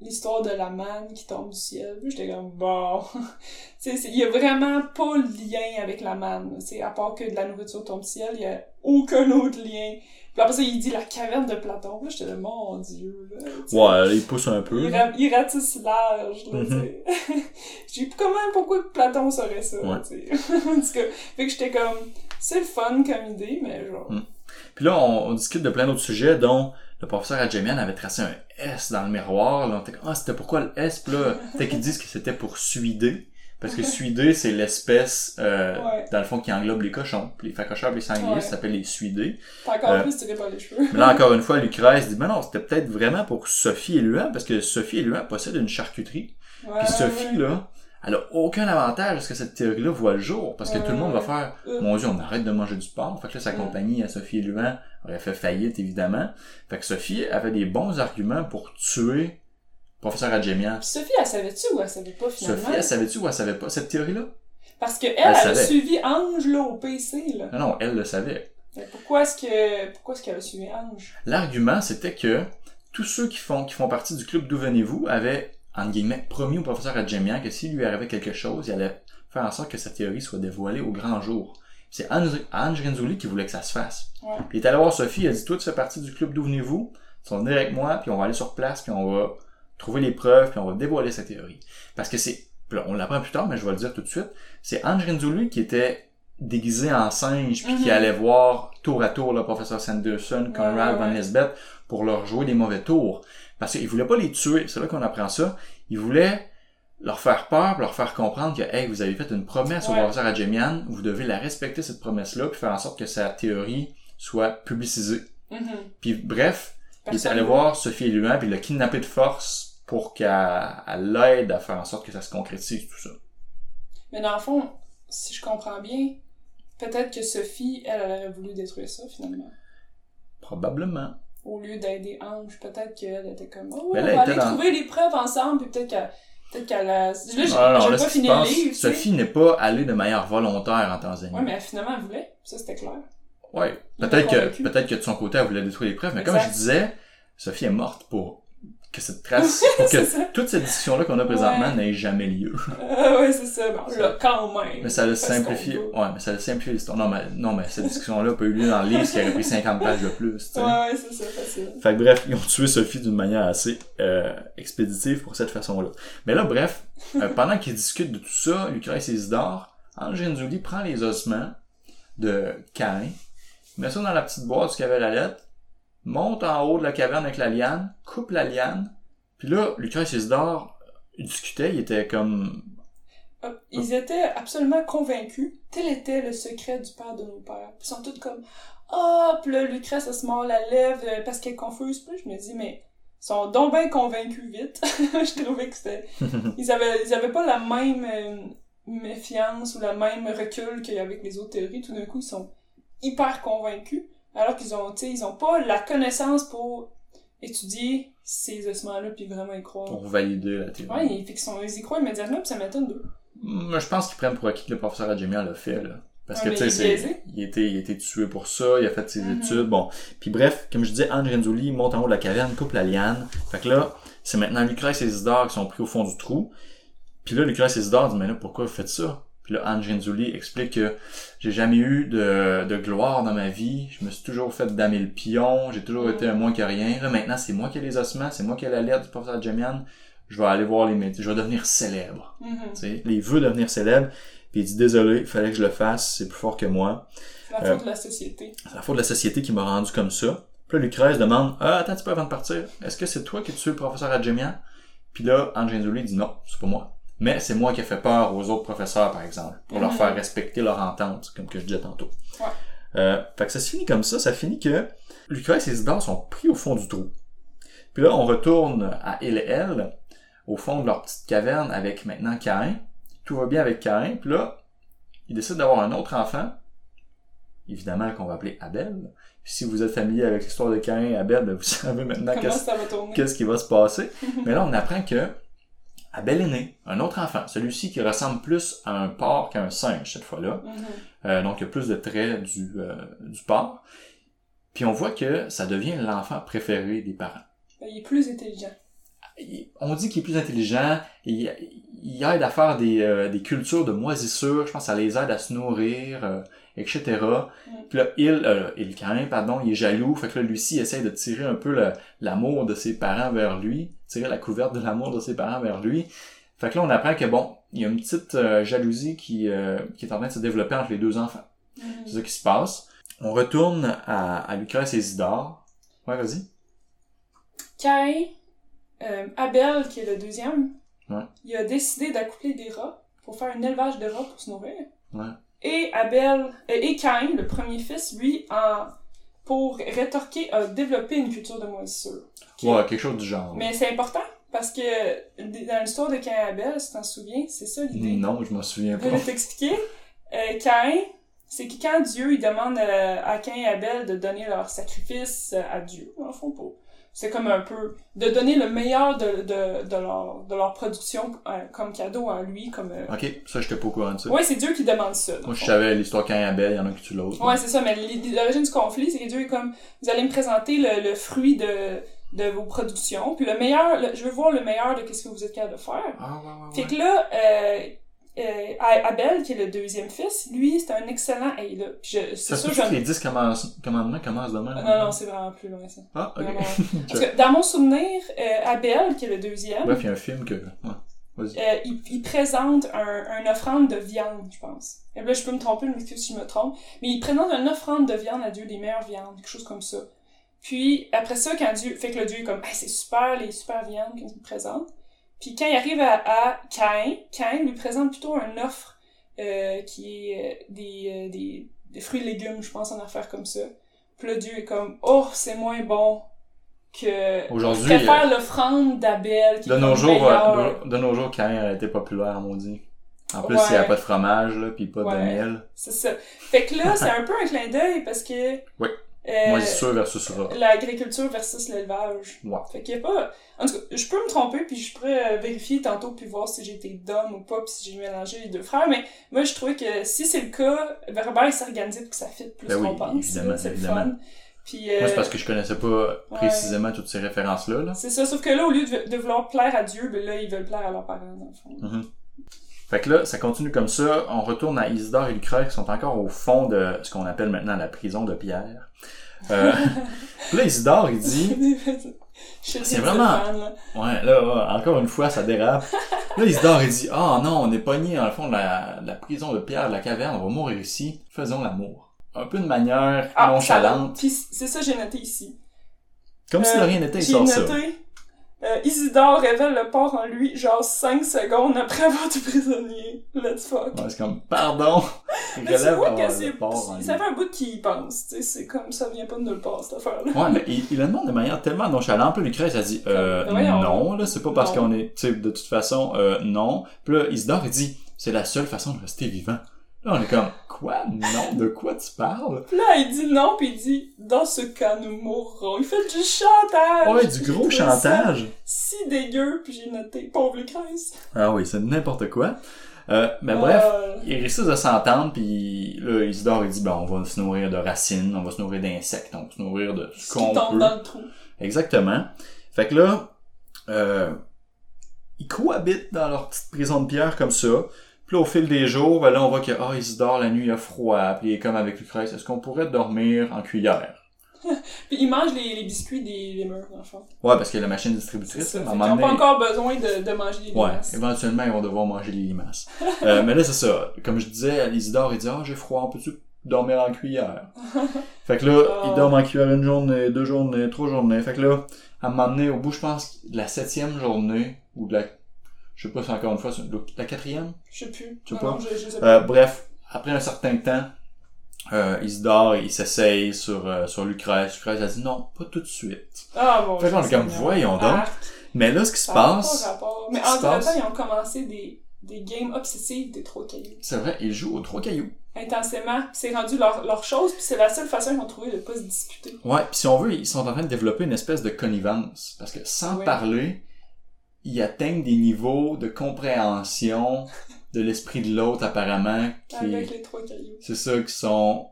l'histoire de la manne qui tombe du ciel. J'étais comme, bon. Il y a vraiment pas le lien avec la manne. À part que de la nourriture tombe du ciel, il y a aucun autre lien. Puis après ça, il dit la caverne de Platon. Là, j'étais là, mon dieu. Là. Ouais, il pousse un peu. Il, là. ra- il ratisse large, là, Mhm. tu sais. J'ai comment, pourquoi Platon saurait ça, Ouais. tu sais? en tout cas, fait que j'étais comme, c'est le fun comme idée, mais genre... Mm. Puis là, on, on discute de plein d'autres sujets, dont le professeur Adjemian avait tracé un S dans le miroir. Là, on était comme, ah, c'était pourquoi le S? Puis là, peut-être qu'ils disent que c'était pour suider. Parce que suider, c'est l'espèce, euh, Ouais. dans le fond, qui englobe les cochons. Puis les facocheurs les sangliers, Ouais. ça s'appelle les suidés. Encore Euh, plus tiré par les cheveux. Mais là, encore une fois, Lucrèce dit, ben non, c'était peut-être vraiment pour Sophie et Luan, parce que Sophie et Luan possèdent une charcuterie. Ouais, Puis Sophie, là, elle a aucun avantage à ce que cette théorie-là voit le jour. Parce que tout le monde va faire, Euh. mon dieu, on arrête de manger du porc. Fait que là, sa compagnie, à Sophie et Luan, aurait fait faillite, évidemment. Fait que Sophie avait des bons arguments pour tuer professeur Adjemian. Sophie, elle savait-tu ou elle savait pas finalement? Sophie, elle savait-tu ou elle savait pas cette théorie-là? Parce que elle, Elle elle, a suivi Ange là au PC là. Non, non, elle le savait. Mais pourquoi est-ce que pourquoi est-ce qu'elle a suivi Ange? L'argument, c'était que tous ceux qui font, qui font partie du club D'où venez-vous avaient, entre guillemets, promis au professeur Adjemian que s'il lui arrivait quelque chose, il allait faire en sorte que sa théorie soit dévoilée au grand jour. C'est Ange, Ange Renzulli qui voulait que ça se fasse. Ouais. Puis il est allé voir Sophie, il a dit, toi, tu fais partie du club D'où venez-vous? Tu vas venir avec moi, puis on va aller sur place, puis on va trouver les preuves, puis on va dévoiler sa théorie. Parce que c'est, on l'apprend plus tard, mais je vais le dire tout de suite, c'est Ange Renzulli qui était déguisé en singe, puis qui Mhm. allait voir tour à tour le professeur Sanderson, Conrad ouais, Van. Lisbeth, pour leur jouer des mauvais tours. Parce qu'il voulait pas les tuer, c'est là qu'on apprend ça. Il voulait leur faire peur, leur faire comprendre que, hey, vous avez fait une promesse au professeur Adjemian, vous devez la respecter, cette promesse-là, puis faire en sorte que sa théorie soit publicisée. Mhm. Puis bref, il est Personne allé voir Sophie et Luan, puis il l'a kidnappé de force pour qu'elle elle l'aide à faire en sorte que ça se concrétise, tout ça. Mais dans le fond, si je comprends bien, peut-être que Sophie, elle, elle aurait voulu détruire ça, finalement. Probablement. Au lieu d'aider Ange, peut-être qu'elle était comme, oh, on va aller dans- trouver les preuves ensemble, puis peut-être qu'elle... Peut-être qu'elle a... Là, j'ai Ah, pas fini le livre. Sophie n'est pas allée de manière volontaire en Tanzanie. Ouais, mais finalement, elle voulait. Ça, c'était clair. Ouais. Il Peut-être que, peut-être que de son côté, elle voulait détruire les preuves, mais comme je disais, Sophie est morte pour que cette trace, pour que toute cette discussion-là qu'on a présentement Ouais. n'ait jamais lieu. Euh, ouais, c'est ça. Bon, là, quand même. Mais ça simplifié, qu'on ouais, mais ça a simplifié l'histoire. Non, mais, non, mais cette discussion-là n'a pas eu lieu dans le livre, ce qui aurait pris 50 pages de plus, tu sais. Ouais, ouais, c'est ça, facile. Fait que bref, ils ont tué Sophie d'une manière assez euh, expéditive pour cette façon-là. Mais là, bref, euh, pendant qu'ils discutent de tout ça, Lucrèce et Isidore, Angenzuli prend les ossements de Cain, met ça dans la petite boîte y avait la lettre, monte en haut de la caverne avec la liane, coupe la liane, puis là, Lucrèce et Isidore, ils discutaient, ils étaient comme... Hop, Ils étaient absolument convaincus. Tel était le secret du père de nos pères. Puis ils sont tous comme Ah, puis là, Lucrèce, elle se mord la lèvre euh, parce qu'elle est confuse. Puis je me dis, mais ils sont donc bien convaincus vite. je trouvais que c'était. Ils avaient, ils avaient pas la même euh, méfiance ou la même recul qu'avec les autres théories. Tout d'un coup, ils sont hyper convaincus. Alors qu'ils ont, ils ont pas la connaissance pour étudier ces ossements-là puis vraiment y croire. pour valider la théorie. Ouais, ils, sont, ils y croient immédiatement puis ça m'étonne d'eux. Moi, je pense qu'ils prennent pour acquis que le professeur Adjemian l'a fait, là. Parce Ouais, que, tu sais, il il était, il était tué pour ça, il a fait ses Mhm. études, bon. Puis bref, comme je disais, Anne Renzulli monte en haut de la caverne, coupe la liane. Fait que là, c'est maintenant Lucrèce et Isidore qui sont pris au fond du trou. Puis là, Lucrèce et Isidore disent, mais là, pourquoi vous faites ça? Puis là, Anne Renzulli explique que j'ai jamais eu de, de gloire dans ma vie, je me suis toujours fait damer le pion, j'ai toujours été un moins que rien. Là, maintenant, c'est moi qui ai les ossements, c'est moi qui ai la lettre du professeur Adjemian. Je vais aller voir les métiers, je vais devenir célèbre. Tu sais, il veut devenir célèbre, puis il dit désolé, il fallait que je le fasse, c'est plus fort que moi. C'est la Euh, faute de la société. C'est la faute de la société qui m'a rendu comme ça. Puis là, Lucrèce demande Ah, attends un petit peu avant de partir, est-ce que c'est toi qui tué le professeur Adjemian Puis là, Angenzuli dit non, c'est pas moi. Mais c'est moi qui ai fait peur aux autres professeurs, par exemple, pour leur Mhm. faire respecter leur entente, comme que je disais tantôt. Ouais. Euh, fait que ça se finit comme ça, ça finit que Lucrèce et Isidore sont pris au fond du trou. Puis là, on retourne à Il et Elle, au fond de leur petite caverne avec maintenant Caïn. Tout va bien avec Caïn. Puis là, ils décident d'avoir un autre enfant. Évidemment qu'on va appeler Abel. Puis si vous êtes familier avec l'histoire de Caïn et Abel, ben vous savez maintenant qu'est-ce qui va se passer. Mais là, on apprend que Abel est né, un autre enfant, celui-ci qui ressemble plus à un porc qu'à un singe cette fois-là. Mhm. Euh, donc, il y a plus de traits du, euh, du porc. Puis on voit que ça devient l'enfant préféré des parents. Ben, Il est plus intelligent. Il- On dit qu'il est plus intelligent, il, il aide à faire des, euh, des cultures de moisissures, je pense que ça les aide à se nourrir, etc. Puis là, il, euh, il Caïn, pardon, il est jaloux, fait que là, lui-ci, il essaie de tirer un peu l'amour de ses parents vers lui, tirer la couverte de l'amour de ses parents vers lui. Fait que là, on apprend que bon, il y a une petite euh, jalousie qui, euh, qui est en train de se développer entre les deux enfants. Mhm. C'est ça qui se passe. On retourne à, à Lucrèce et Isidore. Ouais, vas-y. Euh, Abel, qui est le deuxième, Ouais. il a décidé d'accoupler des rats pour faire un élevage de rats pour se nourrir. Ouais. Et Abel, euh, et Caïn, le premier fils, lui, en, pour rétorquer, a développé une culture de moisissure. Ouais, quelque chose du genre. Mais c'est important, parce que dans l'histoire de Caïn et Abel, si t'en souviens, c'est ça l'idée. Non, je m'en souviens Je pas. vais t'expliquer. Euh, Caïn, c'est que quand Dieu il demande euh, à Caïn et Abel de donner leur sacrifice euh, à Dieu, le fond, pour... c'est comme un peu de donner le meilleur de, de, de, leur, de leur production euh, comme cadeau à lui, comme... euh, Ok, ça, j'étais pas au courant de ça. Ouais, c'est Dieu qui demande ça. Moi, je savais l'histoire Cain Abel, il y en a qui tue l'autre. Ouais, c'est ça, mais l'origine du conflit, c'est que Dieu est comme, vous allez me présenter le, le fruit de, de vos productions, puis le meilleur, le- je veux voir le meilleur de qu'est-ce que vous êtes capable de faire. Ah, ouais, ouais, Fait ouais. que là, euh, euh, Abel, qui est le deuxième fils, lui, c'est un excellent. Hey, là, je- c'est Ça se sûr, je. que les 10 commencent- commandements commencent demain? Non, non, c'est vraiment plus loin, ça. Ah, ok. Parce que dans mon souvenir, euh, Abel, qui est le deuxième, Bref, il y a un film que... Ouais, vas-y. euh, il, il présente un, un offrande de viande, je pense. Et là, je peux me tromper, mais si je me trompe. Mais il présente une offrande de viande à Dieu, des meilleures viandes, quelque chose comme ça. Puis, après ça, quand Dieu, fait que le Dieu est comme, hey, c'est super, les super viandes qu'il me présente. Puis, quand il arrive à, à Caïn, Caïn lui présente plutôt une offre, euh, qui est euh, des, euh, des, des fruits et légumes, je pense, en affaire comme ça. Puis là, Dieu est comme, oh, c'est moins bon que, Aujourd'hui, faire euh, l'offrande d'Abel. qui de nos jours, euh, de, de nos jours, Caïn a été populaire, maudit. En plus, Ouais. il n'y a pas de fromage, là, puis pas de miel. C'est ça. Fait que là, c'est un peu un clin d'œil parce que. Oui. Euh, Moisissure versus. L'agriculture versus l'élevage. Ouais. Fait qu'il y a pas. En tout cas, je peux me tromper, puis je pourrais euh, vérifier tantôt, puis voir si été d'homme ou pas, puis si j'ai mélangé les deux frères. Mais moi, je trouvais que si c'est le cas, Robert il s'est organisé pour que ça fitte plus Ben oui, qu'on pense. évidemment, C'est évidemment. fun. Puis, euh, Moi, c'est parce que je connaissais pas précisément toutes ces références-là, là. c'est ça, sauf que là, au lieu de, de vouloir plaire à Dieu, ben là, ils veulent plaire à leurs parents, dans le fond. Mhm. Fait que là, ça continue comme ça. On retourne à Isidore et Lucrèce qui sont encore au fond de ce qu'on appelle maintenant la prison de Pierre. Euh, puis là, Isidore, il dit... C'est vraiment-. Ouais, là, ouais, encore une fois, ça dérape. Là, Isidore, il dit, ah non, on est pogné dans le fond de la, de la prison de Pierre, de la caverne, on va mourir ici, faisons l'amour. Un peu de manière Ah, nonchalante. Puis c'est ça que j'ai noté ici. Comme si de Euh, rien n'était, il sort ça. Euh, Isidore révèle le port en lui, genre 5 secondes après avoir été prisonnier. Let's fuck. Ouais, c'est comme, pardon. Mais tu vois que c'est, ça fait un bout qu'il y pense, tu sais, c'est comme ça vient pas de nulle part cette affaire-là. Ouais, mais il, il le demande de manière tellement nonchalante. Puis Lucrèce, elle dit, euh, voyons. non, là, c'est pas parce qu'on est, tu sais, de toute façon, euh, non. Puis là, Isidore, il dit, c'est la seule façon de rester vivant. Là, on est comme, quoi? Non, de quoi tu parles? Là, il dit non, puis il dit dans ce cas, nous mourrons. Il fait du chantage. Ouais, du gros chantage. Si dégueu, puis j'ai noté pauvre Lucrèce. Ah oui, c'est n'importe quoi. Euh, mais bref, Euh, ils réussissent à s'entendre, puis là, Isidore, il dit, ben, on va se nourrir de racines, on va se nourrir d'insectes, on va se nourrir de ce qu'on tombe peut. dans le trou. Exactement. Fait que là, euh, ils cohabitent dans leur petite prison de pierre comme ça. Puis là, au fil des jours, ben là, on voit que, ah, Isidore, la nuit, il a froid, puis il est comme avec Lucrèce. Est-ce qu'on pourrait dormir en cuillère? Puis il mange les, les biscuits des, des murs, dans le fond. Ouais, parce a la machine distributrice. ça. à un moment n'ont pas encore besoin de, de manger les Ouais, limaces. éventuellement, ils vont devoir manger les limaces. euh, mais là, c'est ça. Comme je disais, Isidore, il dit, ah, j'ai froid, on peut-tu dormir en cuillère? fait que là, Ah. il dort en cuillère une journée, deux journées, trois journées. Fait que là, à un moment donné, au bout, je pense, de la septième journée, ou de la, je sais pas si encore une fois, c'est la quatrième? Je sais plus. Sais Non, pas? non, je, je sais pas. Euh, bref, après un certain temps, euh, Isidore, il s'essaye sur, euh, sur Lucrèce. Lucrèce, elle dit, non, pas tout de suite. Ah bon. fait que là, on est je sais comme, voyons donc. Arc, Mais là, ce qui se pas passe. Mais se entre temps, ils ont commencé des, des games obsessives des trois cailloux. c'est vrai, il joue aux trois cailloux. Intensément. C'est rendu leur, leur chose, puis c'est la seule façon qu'ils ont trouvé de pas se disputer. Ouais, puis si on veut, ils sont en train de développer une espèce de connivence. Parce que sans Ouais. parler, ils atteignent des niveaux de compréhension de l'esprit de l'autre, apparemment, qui, Avec les trois cailloux. c'est ça, qui sont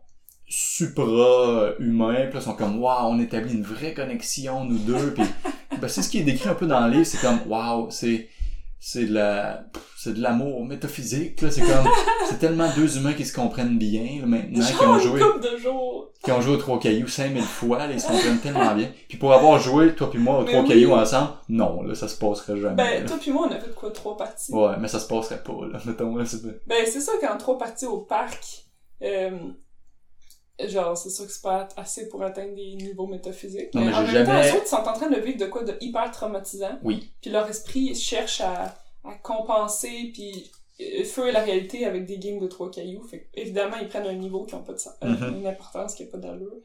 supra-humains, puis là, ils sont comme, waouh, on établit une vraie connexion, nous deux, puis ben, c'est ce qui est décrit un peu dans le livre, c'est comme, waouh, c'est, c'est de la, c'est de l'amour métaphysique, là, c'est comme, c'est tellement deux humains qui se comprennent bien, là, maintenant, qui ont joué qui ont joué aux trois cailloux 5000 fois, là, ils se comprennent tellement bien. Puis pour avoir joué, toi puis moi, aux Mais trois oui. cailloux ensemble, non, là, ça se passerait jamais. Ben, là. toi puis moi, on a fait quoi, trois parties? Ouais, mais ça se passerait pas, là, mettons, là, c'est Ben, c'est sûr qu'en trois parties au parc, euh, genre, c'est sûr que c'est pas assez pour atteindre des niveaux métaphysiques. Non, mais en même temps, jamais- eux autres, ils sont en train de vivre de quoi de hyper traumatisant. Oui. Puis leur esprit cherche à, à compenser, puis euh, feu la réalité avec des games de trois cailloux. Fait évidemment, ils prennent un niveau qui n'a pas de sens, euh, Mhm. une importance qui n'a pas d'allure.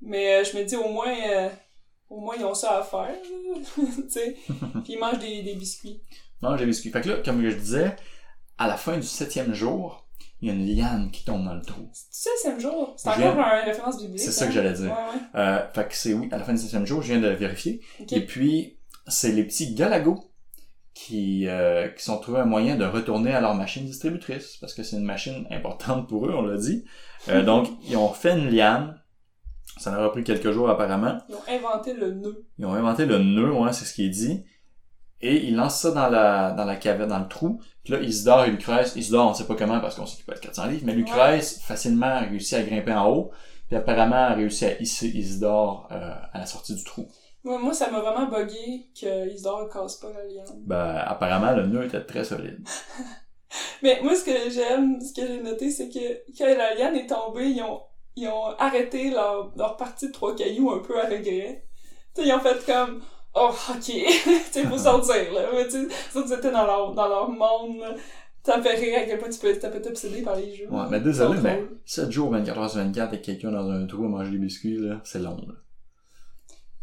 Mais euh, je me dis, au moins, euh, au moins, ils ont ça à faire, tu sais. Puis ils mangent des, des biscuits. Non, j'ai biscuit. Fait que là, comme je disais, à la fin du septième jour, il y a une liane qui tombe dans le trou. C'est le septième jour. C'est viens- encore une référence biblique. C'est ça hein? que j'allais dire. Ouais, ouais. Euh, fait que c'est oui, à la fin du septième jour, je viens de vérifier. Et puis, c'est les petits galagos qui, euh, qui sont trouvés un moyen de retourner à leur machine distributrice, parce que c'est une machine importante pour eux, on l'a dit. Euh, donc, ils ont fait une liane. Ça leur a pris quelques jours apparemment. Ils ont inventé le nœud. Ils ont inventé le nœud, ouais, c'est ce qui est dit. Et ils lancent ça dans la, dans la caverne, dans le trou. Puis là, Isidore et Lucrèce, Isidore, on sait pas comment parce qu'on sait qu'il peut être 400 livres, mais Lucrèce, facilement, a réussi à grimper en haut. Puis apparemment, a réussi à hisser Isidore euh, à la sortie du trou. Moi, moi, ça m'a vraiment bugué que Isidore ne casse pas la liane. Ben, apparemment, le nœud était très solide. Mais moi, ce que j'aime, ce que j'ai noté, c'est que quand la liane est tombée, ils ont, ils ont arrêté leur, leur partie de trois cailloux un peu à regret. Tu sais, ils ont fait comme, oh, ok, tu sais, faut sortir, là. Mais tu sais, dans leur, dans leur monde, là. Ça me fait rire à quel point tu peux être obsédé par les jeux. Ouais, mais désolé, mais drôles. 7 jours 24 heures sur 24 avec quelqu'un dans un trou à manger des biscuits, là, c'est long, là.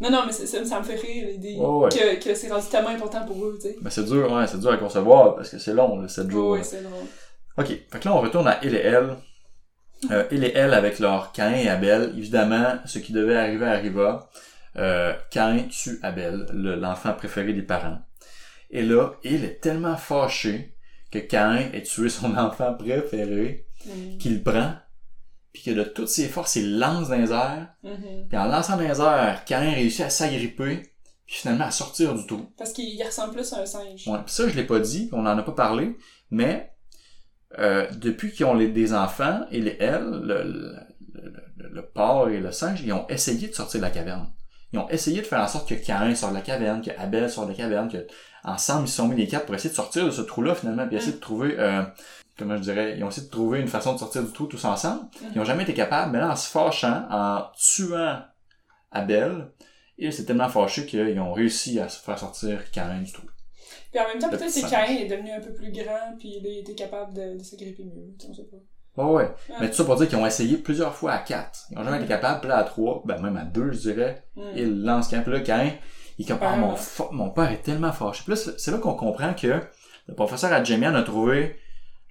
Non, non, mais c'est- ça, ça me fait rire l'idée Ouais, ouais. que, que c'est rendu tellement important pour eux, tu sais. Mais c'est dur, ouais, c'est dur à concevoir parce que c'est long, là, 7 jours. Ouais, là. c'est drôle. Ok, fait que là, on retourne à il et elle. Euh, il et elle avec leur Cain et Abel. Évidemment, ce qui devait arriver arriva. Euh, Cain tue Abel, le- l'enfant préféré des parents. Et là, il est tellement fâché que Cain ait tué son enfant préféré Mhm. qu'il prend, puis que de toutes ses forces, il lance dans les airs. Mhm. Puis en lançant dans les airs, Cain réussit à s'agripper, puis finalement à sortir du trou. Parce qu'il il ressemble plus à un singe. Ouais, pis ça, je l'ai pas dit, on en a pas parlé, mais euh, depuis qu'ils ont les, des enfants, et les, elles, le, le, le, le porc et le singe, ils ont essayé de sortir de la caverne. Ils ont essayé de faire en sorte que Cain sorte de la caverne, que Abel sorte de la caverne, que ensemble ils se sont mis les quatre pour essayer de sortir de ce trou-là finalement, puis essayer de trouver, euh, comment je dirais, ils ont essayé de trouver une façon de sortir du trou tous ensemble. Ils ont jamais été capables, mais là en se fâchant, en tuant Abel, ils s'étaient tellement fâchés qu'ils ont réussi à se faire sortir Cain du trou. Puis en même temps, peut-être que. Cain est devenu un peu plus grand, puis il a été capable de, de s'agripper mieux. On sait pas. Ouais, ouais. Ouais. Mais tout ça pour dire qu'ils ont essayé plusieurs fois à quatre. Ils ont jamais Mm. été capables, puis là à trois, ben même à deux, je dirais. Mm. Ils lancent quand, puis là, quand il comme, ah, Apparemment. mon, mon père est tellement fâché. Puis là, c'est là qu'on comprend que le professeur Adjemian a trouvé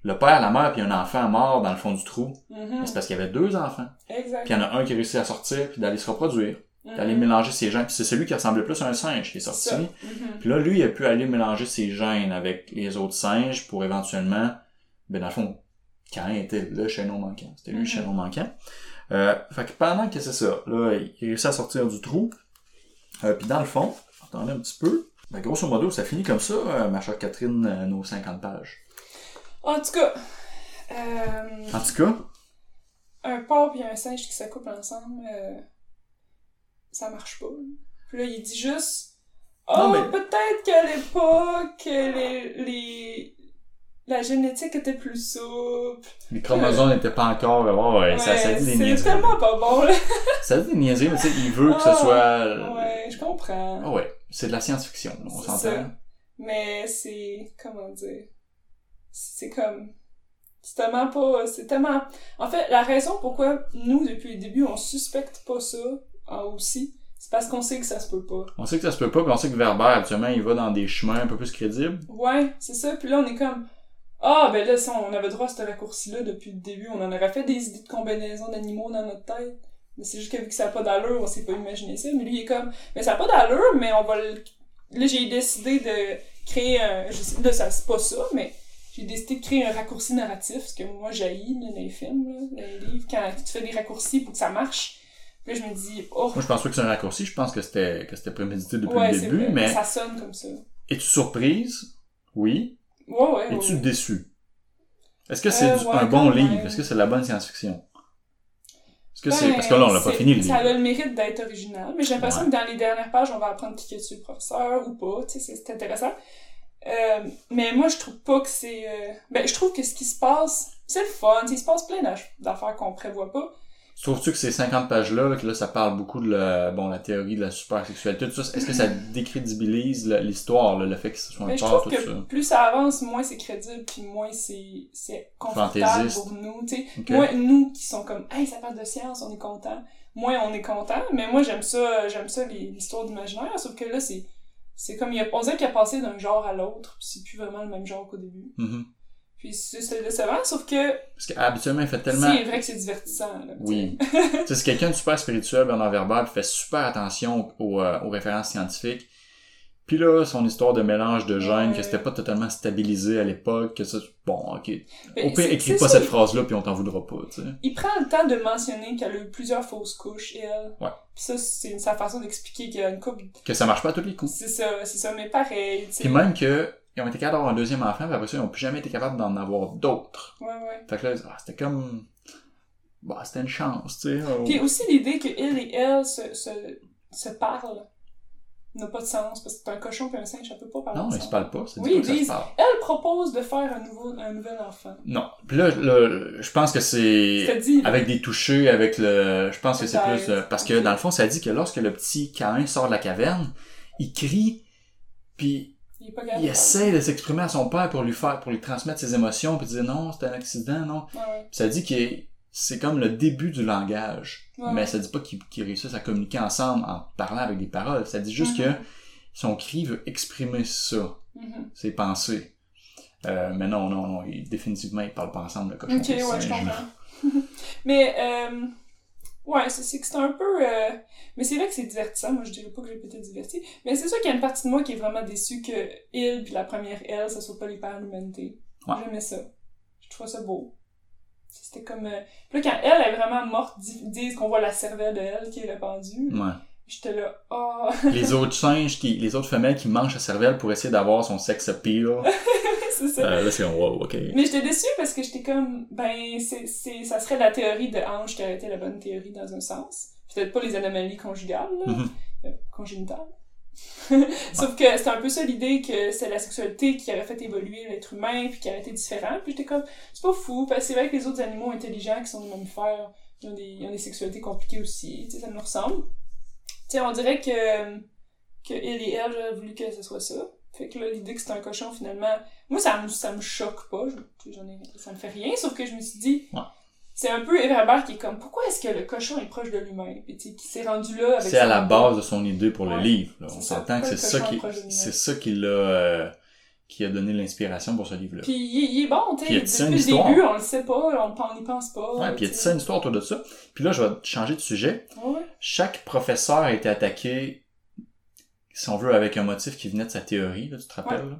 le père, la mère, puis un enfant mort dans le fond du trou. Mhm. Mais C'est parce qu'il y avait deux enfants. Exact. Puis il y en a un qui a réussi à sortir, puis d'aller se reproduire, d'aller mélanger ses gènes. Puis c'est celui qui ressemblait plus à un singe qui est sorti. Mhm. Puis là, lui, il a pu aller mélanger ses gènes avec les autres singes pour éventuellement, ben dans le fond, Cain était le chaînon manquant. C'était lui le Mhm. chaînon manquant. Euh, fait que pendant que c'est ça, là, il réussit à sortir du trou. Euh, puis dans le fond, attendez un petit peu. Ben, grosso modo, ça finit comme ça, euh, ma chère Catherine, nos 50 pages. En tout cas, En tout cas, un porc et un singe qui s'accouplent ensemble, euh, ça marche pas. Puis là, il dit juste Oh, mais- peut-être qu'à l'époque, les, les... la génétique était plus souple. les chromosomes n'étaient pas encore... Ouais, ouais, ça, ça dit des c'est niaiseries. tellement pas bon, là. Ça dit des niaiseries, mais tu sais, il veut que ce Ah, soit... Ouais, je comprends. Ah ouais, c'est de la science-fiction, on C'est s'entend. Mais c'est. Comment dire? C'est comme. C'est tellement pas. C'est tellement. En fait, la raison pourquoi nous, depuis le début, on suspecte pas ça ah, aussi, c'est parce qu'on sait que ça se peut pas. On sait que ça se peut pas, mais on sait que Verber, actuellement, il va dans des chemins un peu plus crédibles. Ouais, c'est ça. Puis là, on est comme. Ah, ben là, si on avait droit à ce raccourci-là depuis le début, on en aurait fait des idées de combinaisons d'animaux dans notre tête. Mais c'est juste que vu que ça n'a pas d'allure, on s'est pas imaginé ça. Mais lui, il est comme, mais ça n'a pas d'allure, mais on va le... Là, j'ai décidé de créer un... Je sais, là, ça, c'est pas ça, mais j'ai décidé de créer un raccourci narratif, ce que moi, j'haïs dans les films, là, dans les livres, quand tu fais des raccourcis pour que ça marche. Là, je me dis, oh, Moi, je pense pas que c'est un raccourci, je pense que c'était, que c'était prémédité depuis ouais, le début, mais ça sonne comme ça. es-tu surprise? Oui. Ouais, ouais. Es-tu ouais. déçue? Est-ce que c'est Euh, ouais, un bon livre? Est-ce que c'est de la bonne science-fiction? Est-ce que c'est, Ben, parce que là, on l'a pas fini, le Ça a livre. le mérite d'être original, mais j'ai l'impression Ouais. que dans les dernières pages, on va apprendre qui est le professeur ou pas, tu sais, c'est- intéressant. Euh, mais moi, je trouve pas que c'est... euh, Ben, je trouve que ce qui se passe, c'est le fun, il se passe plein d'affaires qu'on prévoit pas. Trouves-tu que ces 50 pages-là, là, que là, ça parle beaucoup de la, bon, la théorie de la supersexualité, tout ça, est-ce que ça décrédibilise l'histoire, le fait que ce soit un trouve tout que ça? plus ça avance, moins c'est crédible, puis moins c'est c'est confortable Fantaisiste. pour nous, tu sais. Ok. Moi, nous qui sont comme, hey, ça parle de science, on est content. Moi, on est content, mais moi, j'aime ça, j'aime ça, l'histoire d'imaginaire, sauf que là, c'est, c'est comme, il a, on dirait qu'il a passé d'un genre à l'autre, c'est plus vraiment le même genre qu'au début. Mhm. Puis c'est, décevant, sauf que, Parce qu'habituellement, il fait tellement... c'est vrai que c'est divertissant, là, Oui. c'est quelqu'un de super spirituel, Bernard Werber, qui fait super attention aux, euh, aux références scientifiques. Puis là, son histoire de mélange de gènes, Ouais. que c'était pas totalement stabilisé à l'époque, que ça... Bon, ok. Mais Au pire, écris pas ça, cette phrase-là, puis on t'en voudra pas, tu sais. Il prend le temps de mentionner qu'elle a eu plusieurs fausses couches, elle. Ouais. Puis ça, c'est sa façon d'expliquer qu'il y a une couple Que ça marche pas à tous les coups. C'est ça, c'est ça, mais pareil, tu sais. Puis même que ils ont été capables d'avoir un deuxième enfant, puis après ça, ils ont plus jamais été capables d'en avoir d'autres. Ouais, ouais. Fait que là, ah, c'était comme... Bah, c'était une chance, tu sais. Puis aussi l'idée que il et elle se, se, se parlent n'a pas de sens, parce que un cochon et un singe, ça peut pas parler Non, ils se parlent pas, c'est Oui, ils disent-. Elle propose de faire un, nouveau, un nouvel enfant. Non. Puis là, là, je pense que c'est... Dit. Avec des touchés, avec le... Je pense que c'est plus... euh, parce que dans le fond, ça dit que lorsque le petit Cain sort de la caverne, il crie, puis Il Il est pas capable. il essaie de s'exprimer à son père pour lui faire, pour lui transmettre ses émotions, puis dire non, c'était un accident, non. Ouais, ça dit que c'est comme le début du langage. Ouais, mais ça dit pas qu'ils qu'ils réussissent à communiquer ensemble en parlant avec des paroles. Ça dit juste Mhm. que son cri veut exprimer ça, Mhm. ses pensées. Euh, mais non, non, non, ils- définitivement, ils parlent pas ensemble, le cochon. Ok, ouais, je comprends. mais, euh, ouais, c'est que c'est un peu. euh, mais c'est vrai que c'est divertissant. Moi, je dirais pas que j'ai été diverti. Mais c'est sûr qu'il y a une partie de moi qui est vraiment déçue que il puis la première elle, ça soit pas les pères de l'humanité. Ouais. J'aimais ça. Je trouvais ça beau. C'était comme. euh, Puis là, quand elle est vraiment morte, di- disent qu'on voit la cervelle de elle qui est répandue. Ouais. J'étais là, oh, les autres singes, qui, les autres femelles qui mangent sa cervelle pour essayer d'avoir son sex appeal. c'est ça. Euh, là, c'est comme, wow, ok. Mais j'étais déçue parce que j'étais comme, ben, c'est, c'est, ça serait la théorie de Ange qui aurait été la bonne théorie dans un sens. Peut-être pas les anomalies conjugales, là, Mhm. euh, congénitales. Sauf que c'est un peu ça l'idée que c'est la sexualité qui aurait fait évoluer l'être humain puis qui aurait été différent. Puis j'étais comme, c'est pas fou, parce que c'est vrai que les autres animaux intelligents qui sont des mammifères, ils ont des, ils ont des sexualités compliquées aussi, tu sais, ça nous ressemble. Sais, on dirait que, que il et elle, j'aurais voulu que ce soit ça. Fait que là, l'idée que c'est un cochon, finalement, moi, ça me, ça me choque pas. Je, ai, ça me fait rien, sauf que je me suis dit, c'est un peu Eva Herbert qui est comme, pourquoi est-ce que le cochon est proche de l'humain? Puis tu sais, qui s'est rendu là avec C'est à la base de son idée pour le livre. là. On s'entend que c'est ça qui, c'est ça qui l'a, euh, qui a donné l'inspiration pour ce livre-là. Puis il, est- bon, tu sais. Depuis une le histoire? début, on le sait pas, on n'y pense pas. Ouais, puis il y a ça une histoire autour de ça. Puis là, je vais changer de sujet. Ouais. Chaque professeur a été attaqué, si on veut, avec un motif qui venait de sa théorie, là, tu te rappelles? là?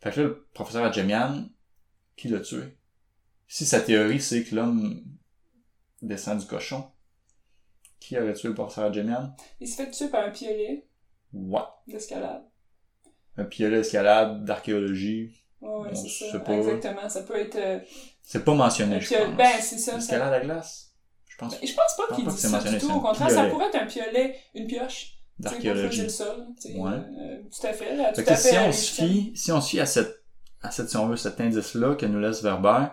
Fait que là, le professeur Adjemian, qui l'a tué? Si sa théorie, c'est que l'homme descend du cochon, qui aurait tué le professeur Adjemian? Il se fait tuer par un piolet Ouais. d'escalade. Un piolet d'escalade, d'archéologie. Ouais, On c'est ça. pas. Exactement. Ça peut être. euh, C'est pas mentionné, je pense. Ben, c'est ça. ça... L'escalade à glace? Je pense. Ben, je pense pas qu'il dit ça mentionné, du tout. Au contraire, ça pourrait être un piolet, une pioche. D'archéologie. Ouais. euh, tout à fait. Là, tout à fait. si on euh, se fie, si on se fie à cette, à cette, si on veut, cet indice-là que nous laisse Verber,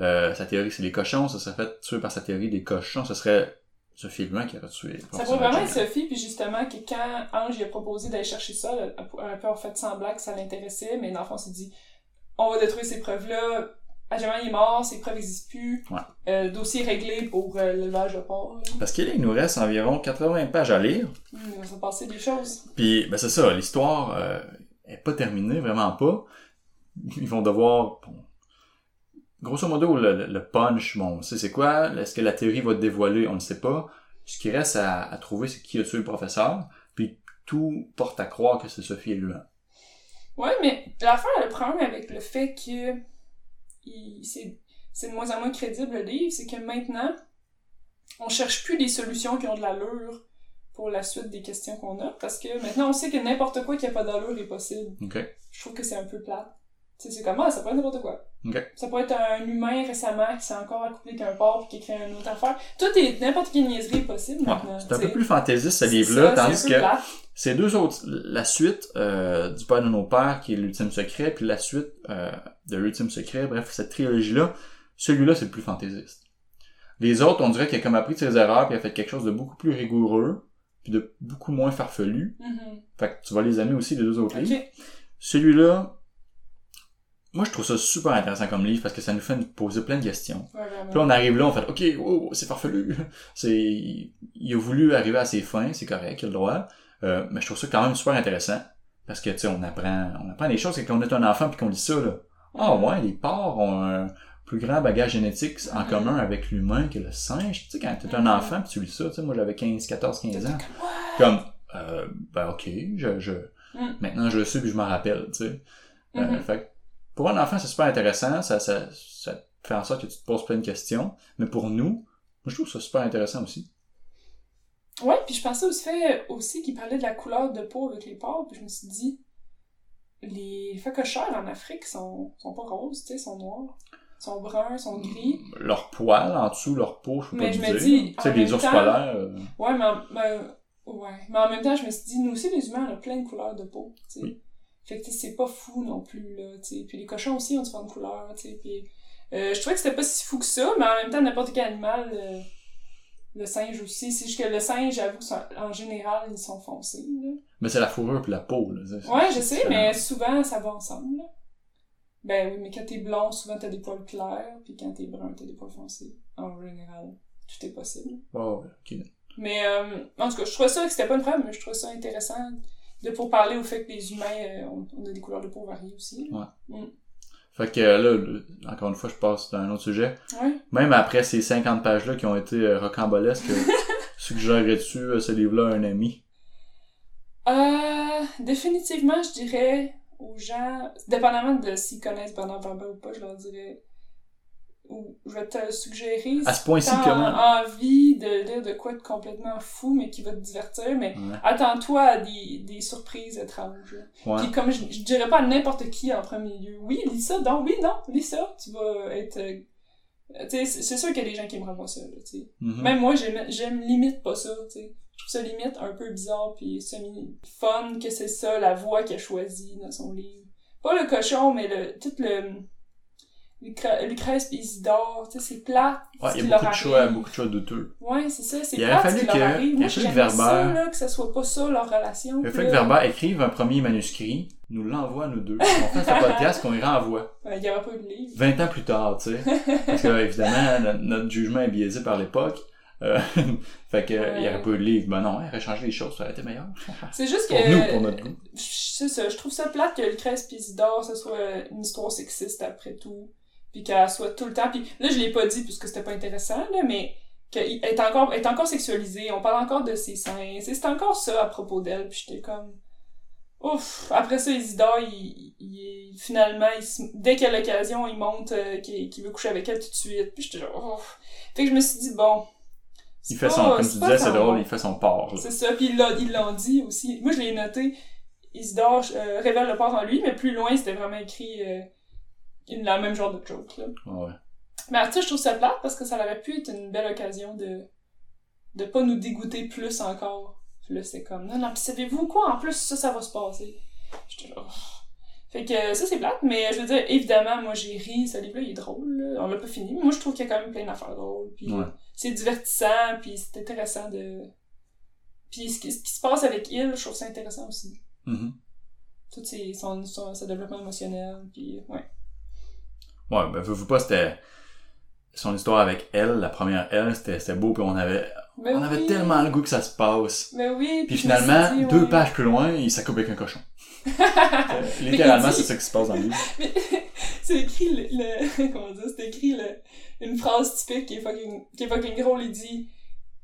euh, sa théorie c'est les cochons, ça serait fait tuer par sa théorie des cochons, ce serait Sophie Blanc qui aurait tué. Ça pourrait vraiment être. Sophie, puis justement, que quand Ange lui a proposé d'aller chercher ça, elle elle aurait pu avoir fait semblant que ça l'intéressait, mais dans le fond, on s'est dit, on va détruire ces preuves-là. Il est mort, ces preuves n'existent plus. Ouais. Euh, dossier réglé pour euh, l'élevage de porc. là. Parce qu'il nous reste environ 80 pages à lire. Hum, il va se passer des choses. Puis, ben c'est ça, l'histoire euh, est pas terminée, vraiment pas. Ils vont devoir... bon, grosso modo, le, le punch, bon, on sait c'est quoi. Est-ce que la théorie va dévoiler? On ne sait pas. Ce qui reste à, à trouver, c'est qui a tué le professeur. Puis tout porte à croire que c'est Sophie et Luan. Ouais, mais l'affaire, le problème avec le fait que c'est de moins en moins crédible le livre, c'est que maintenant, on cherche plus des solutions qui ont de l'allure pour la suite des questions qu'on a, parce que maintenant on sait que n'importe quoi qui a pas d'allure est possible. Je trouve que c'est un peu plat. C'est comme, ah, ça peut être n'importe quoi. Ça peut être un humain récemment qui s'est encore accouplé qu'un porc puis qui écrit une autre affaire. Tout est, n'importe quelle niaiserie est possible Ouais, c'est un peu plus fantaisiste ce livre-là, tandis que ces deux autres, la suite euh, du Père de nos Pères, qui est l'ultime secret, puis la suite euh, de l'ultime secret, bref, cette trilogie-là, celui-là, c'est le plus fantaisiste. Les autres, on dirait qu'il a comme appris de ses erreurs, puis il a fait quelque chose de beaucoup plus rigoureux, puis de beaucoup moins farfelu. Mhm. Fait que tu vas les aimer aussi, les deux autres livres. Celui-là, moi, je trouve ça super intéressant comme livre, parce que ça nous fait nous poser plein de questions. Ouais. Puis là, on arrive là, on fait, OK, oh, c'est farfelu. C'est, il a voulu arriver à ses fins, c'est correct, il a le droit. Euh, mais je trouve ça quand même super intéressant. Parce que, tu sais, on apprend, on apprend des choses, c'est qu'on est un enfant puis qu'on lit ça, là. Ah ouais, les porcs ont un plus grand bagage génétique en commun avec l'humain que le singe. Tu sais, quand t'es un enfant puis tu lis ça, tu sais, moi j'avais 15, 14, 15 ans. Comme, euh, ben ok, je, je, Mhm. maintenant je le sais puis je m'en rappelle, tu sais. Euh, Mhm. fait pour un enfant, c'est super intéressant, ça, ça, ça fait en sorte que tu te poses plein de questions. Mais pour nous, moi, je trouve ça super intéressant aussi. Ouais, puis je pensais aussi aussi qu'il parlait de la couleur de peau avec les porcs, puis je me suis dit les phacochères en Afrique sont, sont pas roses, tu sais, sont noirs. sont bruns, sont gris. Leur poil en dessous, leur peau, je peux Mais pas je te me dire. Tu sais, les ours polaires. euh, Ouais, mais en, mais, ouais. mais en même temps, je me suis dit, nous aussi, les humains, on a plein de couleurs de peau, tu sais. Oui. Fait que c'est pas fou non plus, là, tu sais. Puis les cochons aussi ont différentes couleurs, tu sais. Puis euh, je trouvais que c'était pas si fou que ça, mais en même temps, n'importe quel animal, euh, le singe aussi. C'est juste que le singe, j'avoue, en général, ils sont foncés. Là. Mais c'est la fourrure puis la peau, là. Ouais, je sais, mais souvent, ça va ensemble. là. Ben oui, mais quand t'es blond, souvent t'as des poils clairs, puis quand t'es brun, t'as des poils foncés. En général, tout est possible. Oh, ok. Mais euh, en tout cas, je trouvais ça que c'était pas une preuve, mais je trouvais ça intéressant de pour parler au fait que les humains, euh, on, on a des couleurs de peau variées aussi. là. Fait que là, le- encore une fois, je passe dans un autre sujet. Ouais. Même après ces 50 pages-là qui ont été euh, rocambolesques, euh, suggérerais-tu euh, ce livre-là à un ami? Euh, définitivement, je dirais aux gens, dépendamment de s'ils connaissent Bernard Werber ou pas, je leur dirais, ou je vais te suggérer À ce point-ci, comment? envie de lire de quoi de complètement fou, mais qui va te divertir, mais Ouais. attends-toi à des, des surprises étranges. Ouais. Puis comme je, je dirais pas à n'importe qui en premier lieu, oui, lis ça, donc oui, non, lis ça, tu vas être... euh, tu sais, c'est sûr qu'il y a des gens qui aimeraient pas ça, là, tu sais. Mhm. Même moi, j'aime, limite pas ça, tu sais. Je trouve ça limite un peu bizarre puis semi-fun que c'est ça, la voix qu'il a choisie dans son livre. Pas le cochon, mais le, tout le, Lucrèce pis Isidore, tu sais, c'est plat. Ouais, ce il y a beaucoup de choix, beaucoup de choix douteux. Ouais, c'est ça, c'est Il plat ce qui fallu que- il Moi, fallu que j'aimais ça, Verber- là, que ça soit pas ça, leur relation. Le Puis fait que Verba écrive un premier manuscrit, nous l'envoie nous deux. On fait ce podcast qu'on y renvoie. il y aura pas eu de livre. 20 ans plus tard, tu sais. Parce que, évidemment, notre, jugement est biaisé par l'époque. Euh, fait que, Ouais. il y aurait pas eu de livre. Ben non, il aurait changé les choses, ça aurait été meilleur. C'est juste Pour que... nous, pour notre goût. C'est ça, je trouve ça plate que Lucrèce pis Isidore, ce soit une histoire sexiste après tout. Puis qu'elle soit tout le temps. Puis là, je l'ai pas dit puisque c'était pas intéressant, là, mais qu'elle est encore, elle est encore sexualisée. On parle encore de ses seins. C'est encore ça à propos d'elle. Puis j'étais comme. Ouf! Après ça, Isidore, il, il finalement, il se- dès qu'il a l'occasion, il monte euh, qu'il veut coucher avec elle tout de suite. Puis j'étais genre, ouf! Fait que je me suis dit, bon. Il fait pas- son, comme tu disais, c'est drôle, il fait son port. là. C'est ça, puis ils l'ont- ils l'ont dit aussi. Moi, je l'ai noté. Isidore euh, révèle le part en lui, mais plus loin, c'était vraiment écrit euh, la même genre de joke. Là. Ouais. Mais tu sais, je trouve ça plate parce que ça aurait pu être une belle occasion de de pas nous dégoûter plus encore. Puis là, c'est comme, non, non, puis savez-vous quoi? En plus, ça, ça va se passer. J'étais genre... oh. Fait que ça, c'est plate, mais je veux dire, évidemment, moi, j'ai ri. Ce livre-là, il est drôle. là. On l'a pas fini. mais Moi, je trouve qu'il y a quand même plein d'affaires drôles. Puis Ouais. c'est divertissant, puis c'est intéressant de... Puis ce qui, ce qui se passe avec il, je trouve ça intéressant aussi. Mhm. Tout ses, son, son, son développement émotionnel, puis ouais. Ouais, ben, veux, veux pas, c'était son histoire avec elle, la première elle, c'était beau, puis on avait, Mais on avait tellement le goût que ça se passe. Mais oui, Puis finalement, dit, deux pages plus loin, il s'accoupe avec un cochon. Euh, Littéralement, dit- c'est ça qui se passe dans le livre. Mais c'est écrit le, le comment dire, c'est écrit le, une phrase typique qui est fucking, qui est fucking drôle, il dit,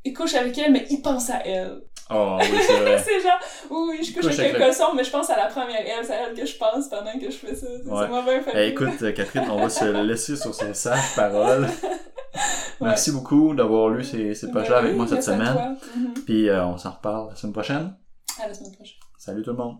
il couche avec elle, mais il pense à elle. Oh, oui, c'est vrai. c'est genre, oui, je couche couche avec avec un le- cochon, mais je pense à la première elle, c'est à elle que je pense pendant que je fais ça. C'est Ouais. m'a bien fait Eh, écoute, euh, Catherine, on va se laisser sur ces sages paroles. Merci beaucoup d'avoir lu ces, ces Ben pages-là avec moi cette semaine. Mhm. Puis euh, on s'en reparle la semaine prochaine. À la semaine prochaine. Salut tout le monde.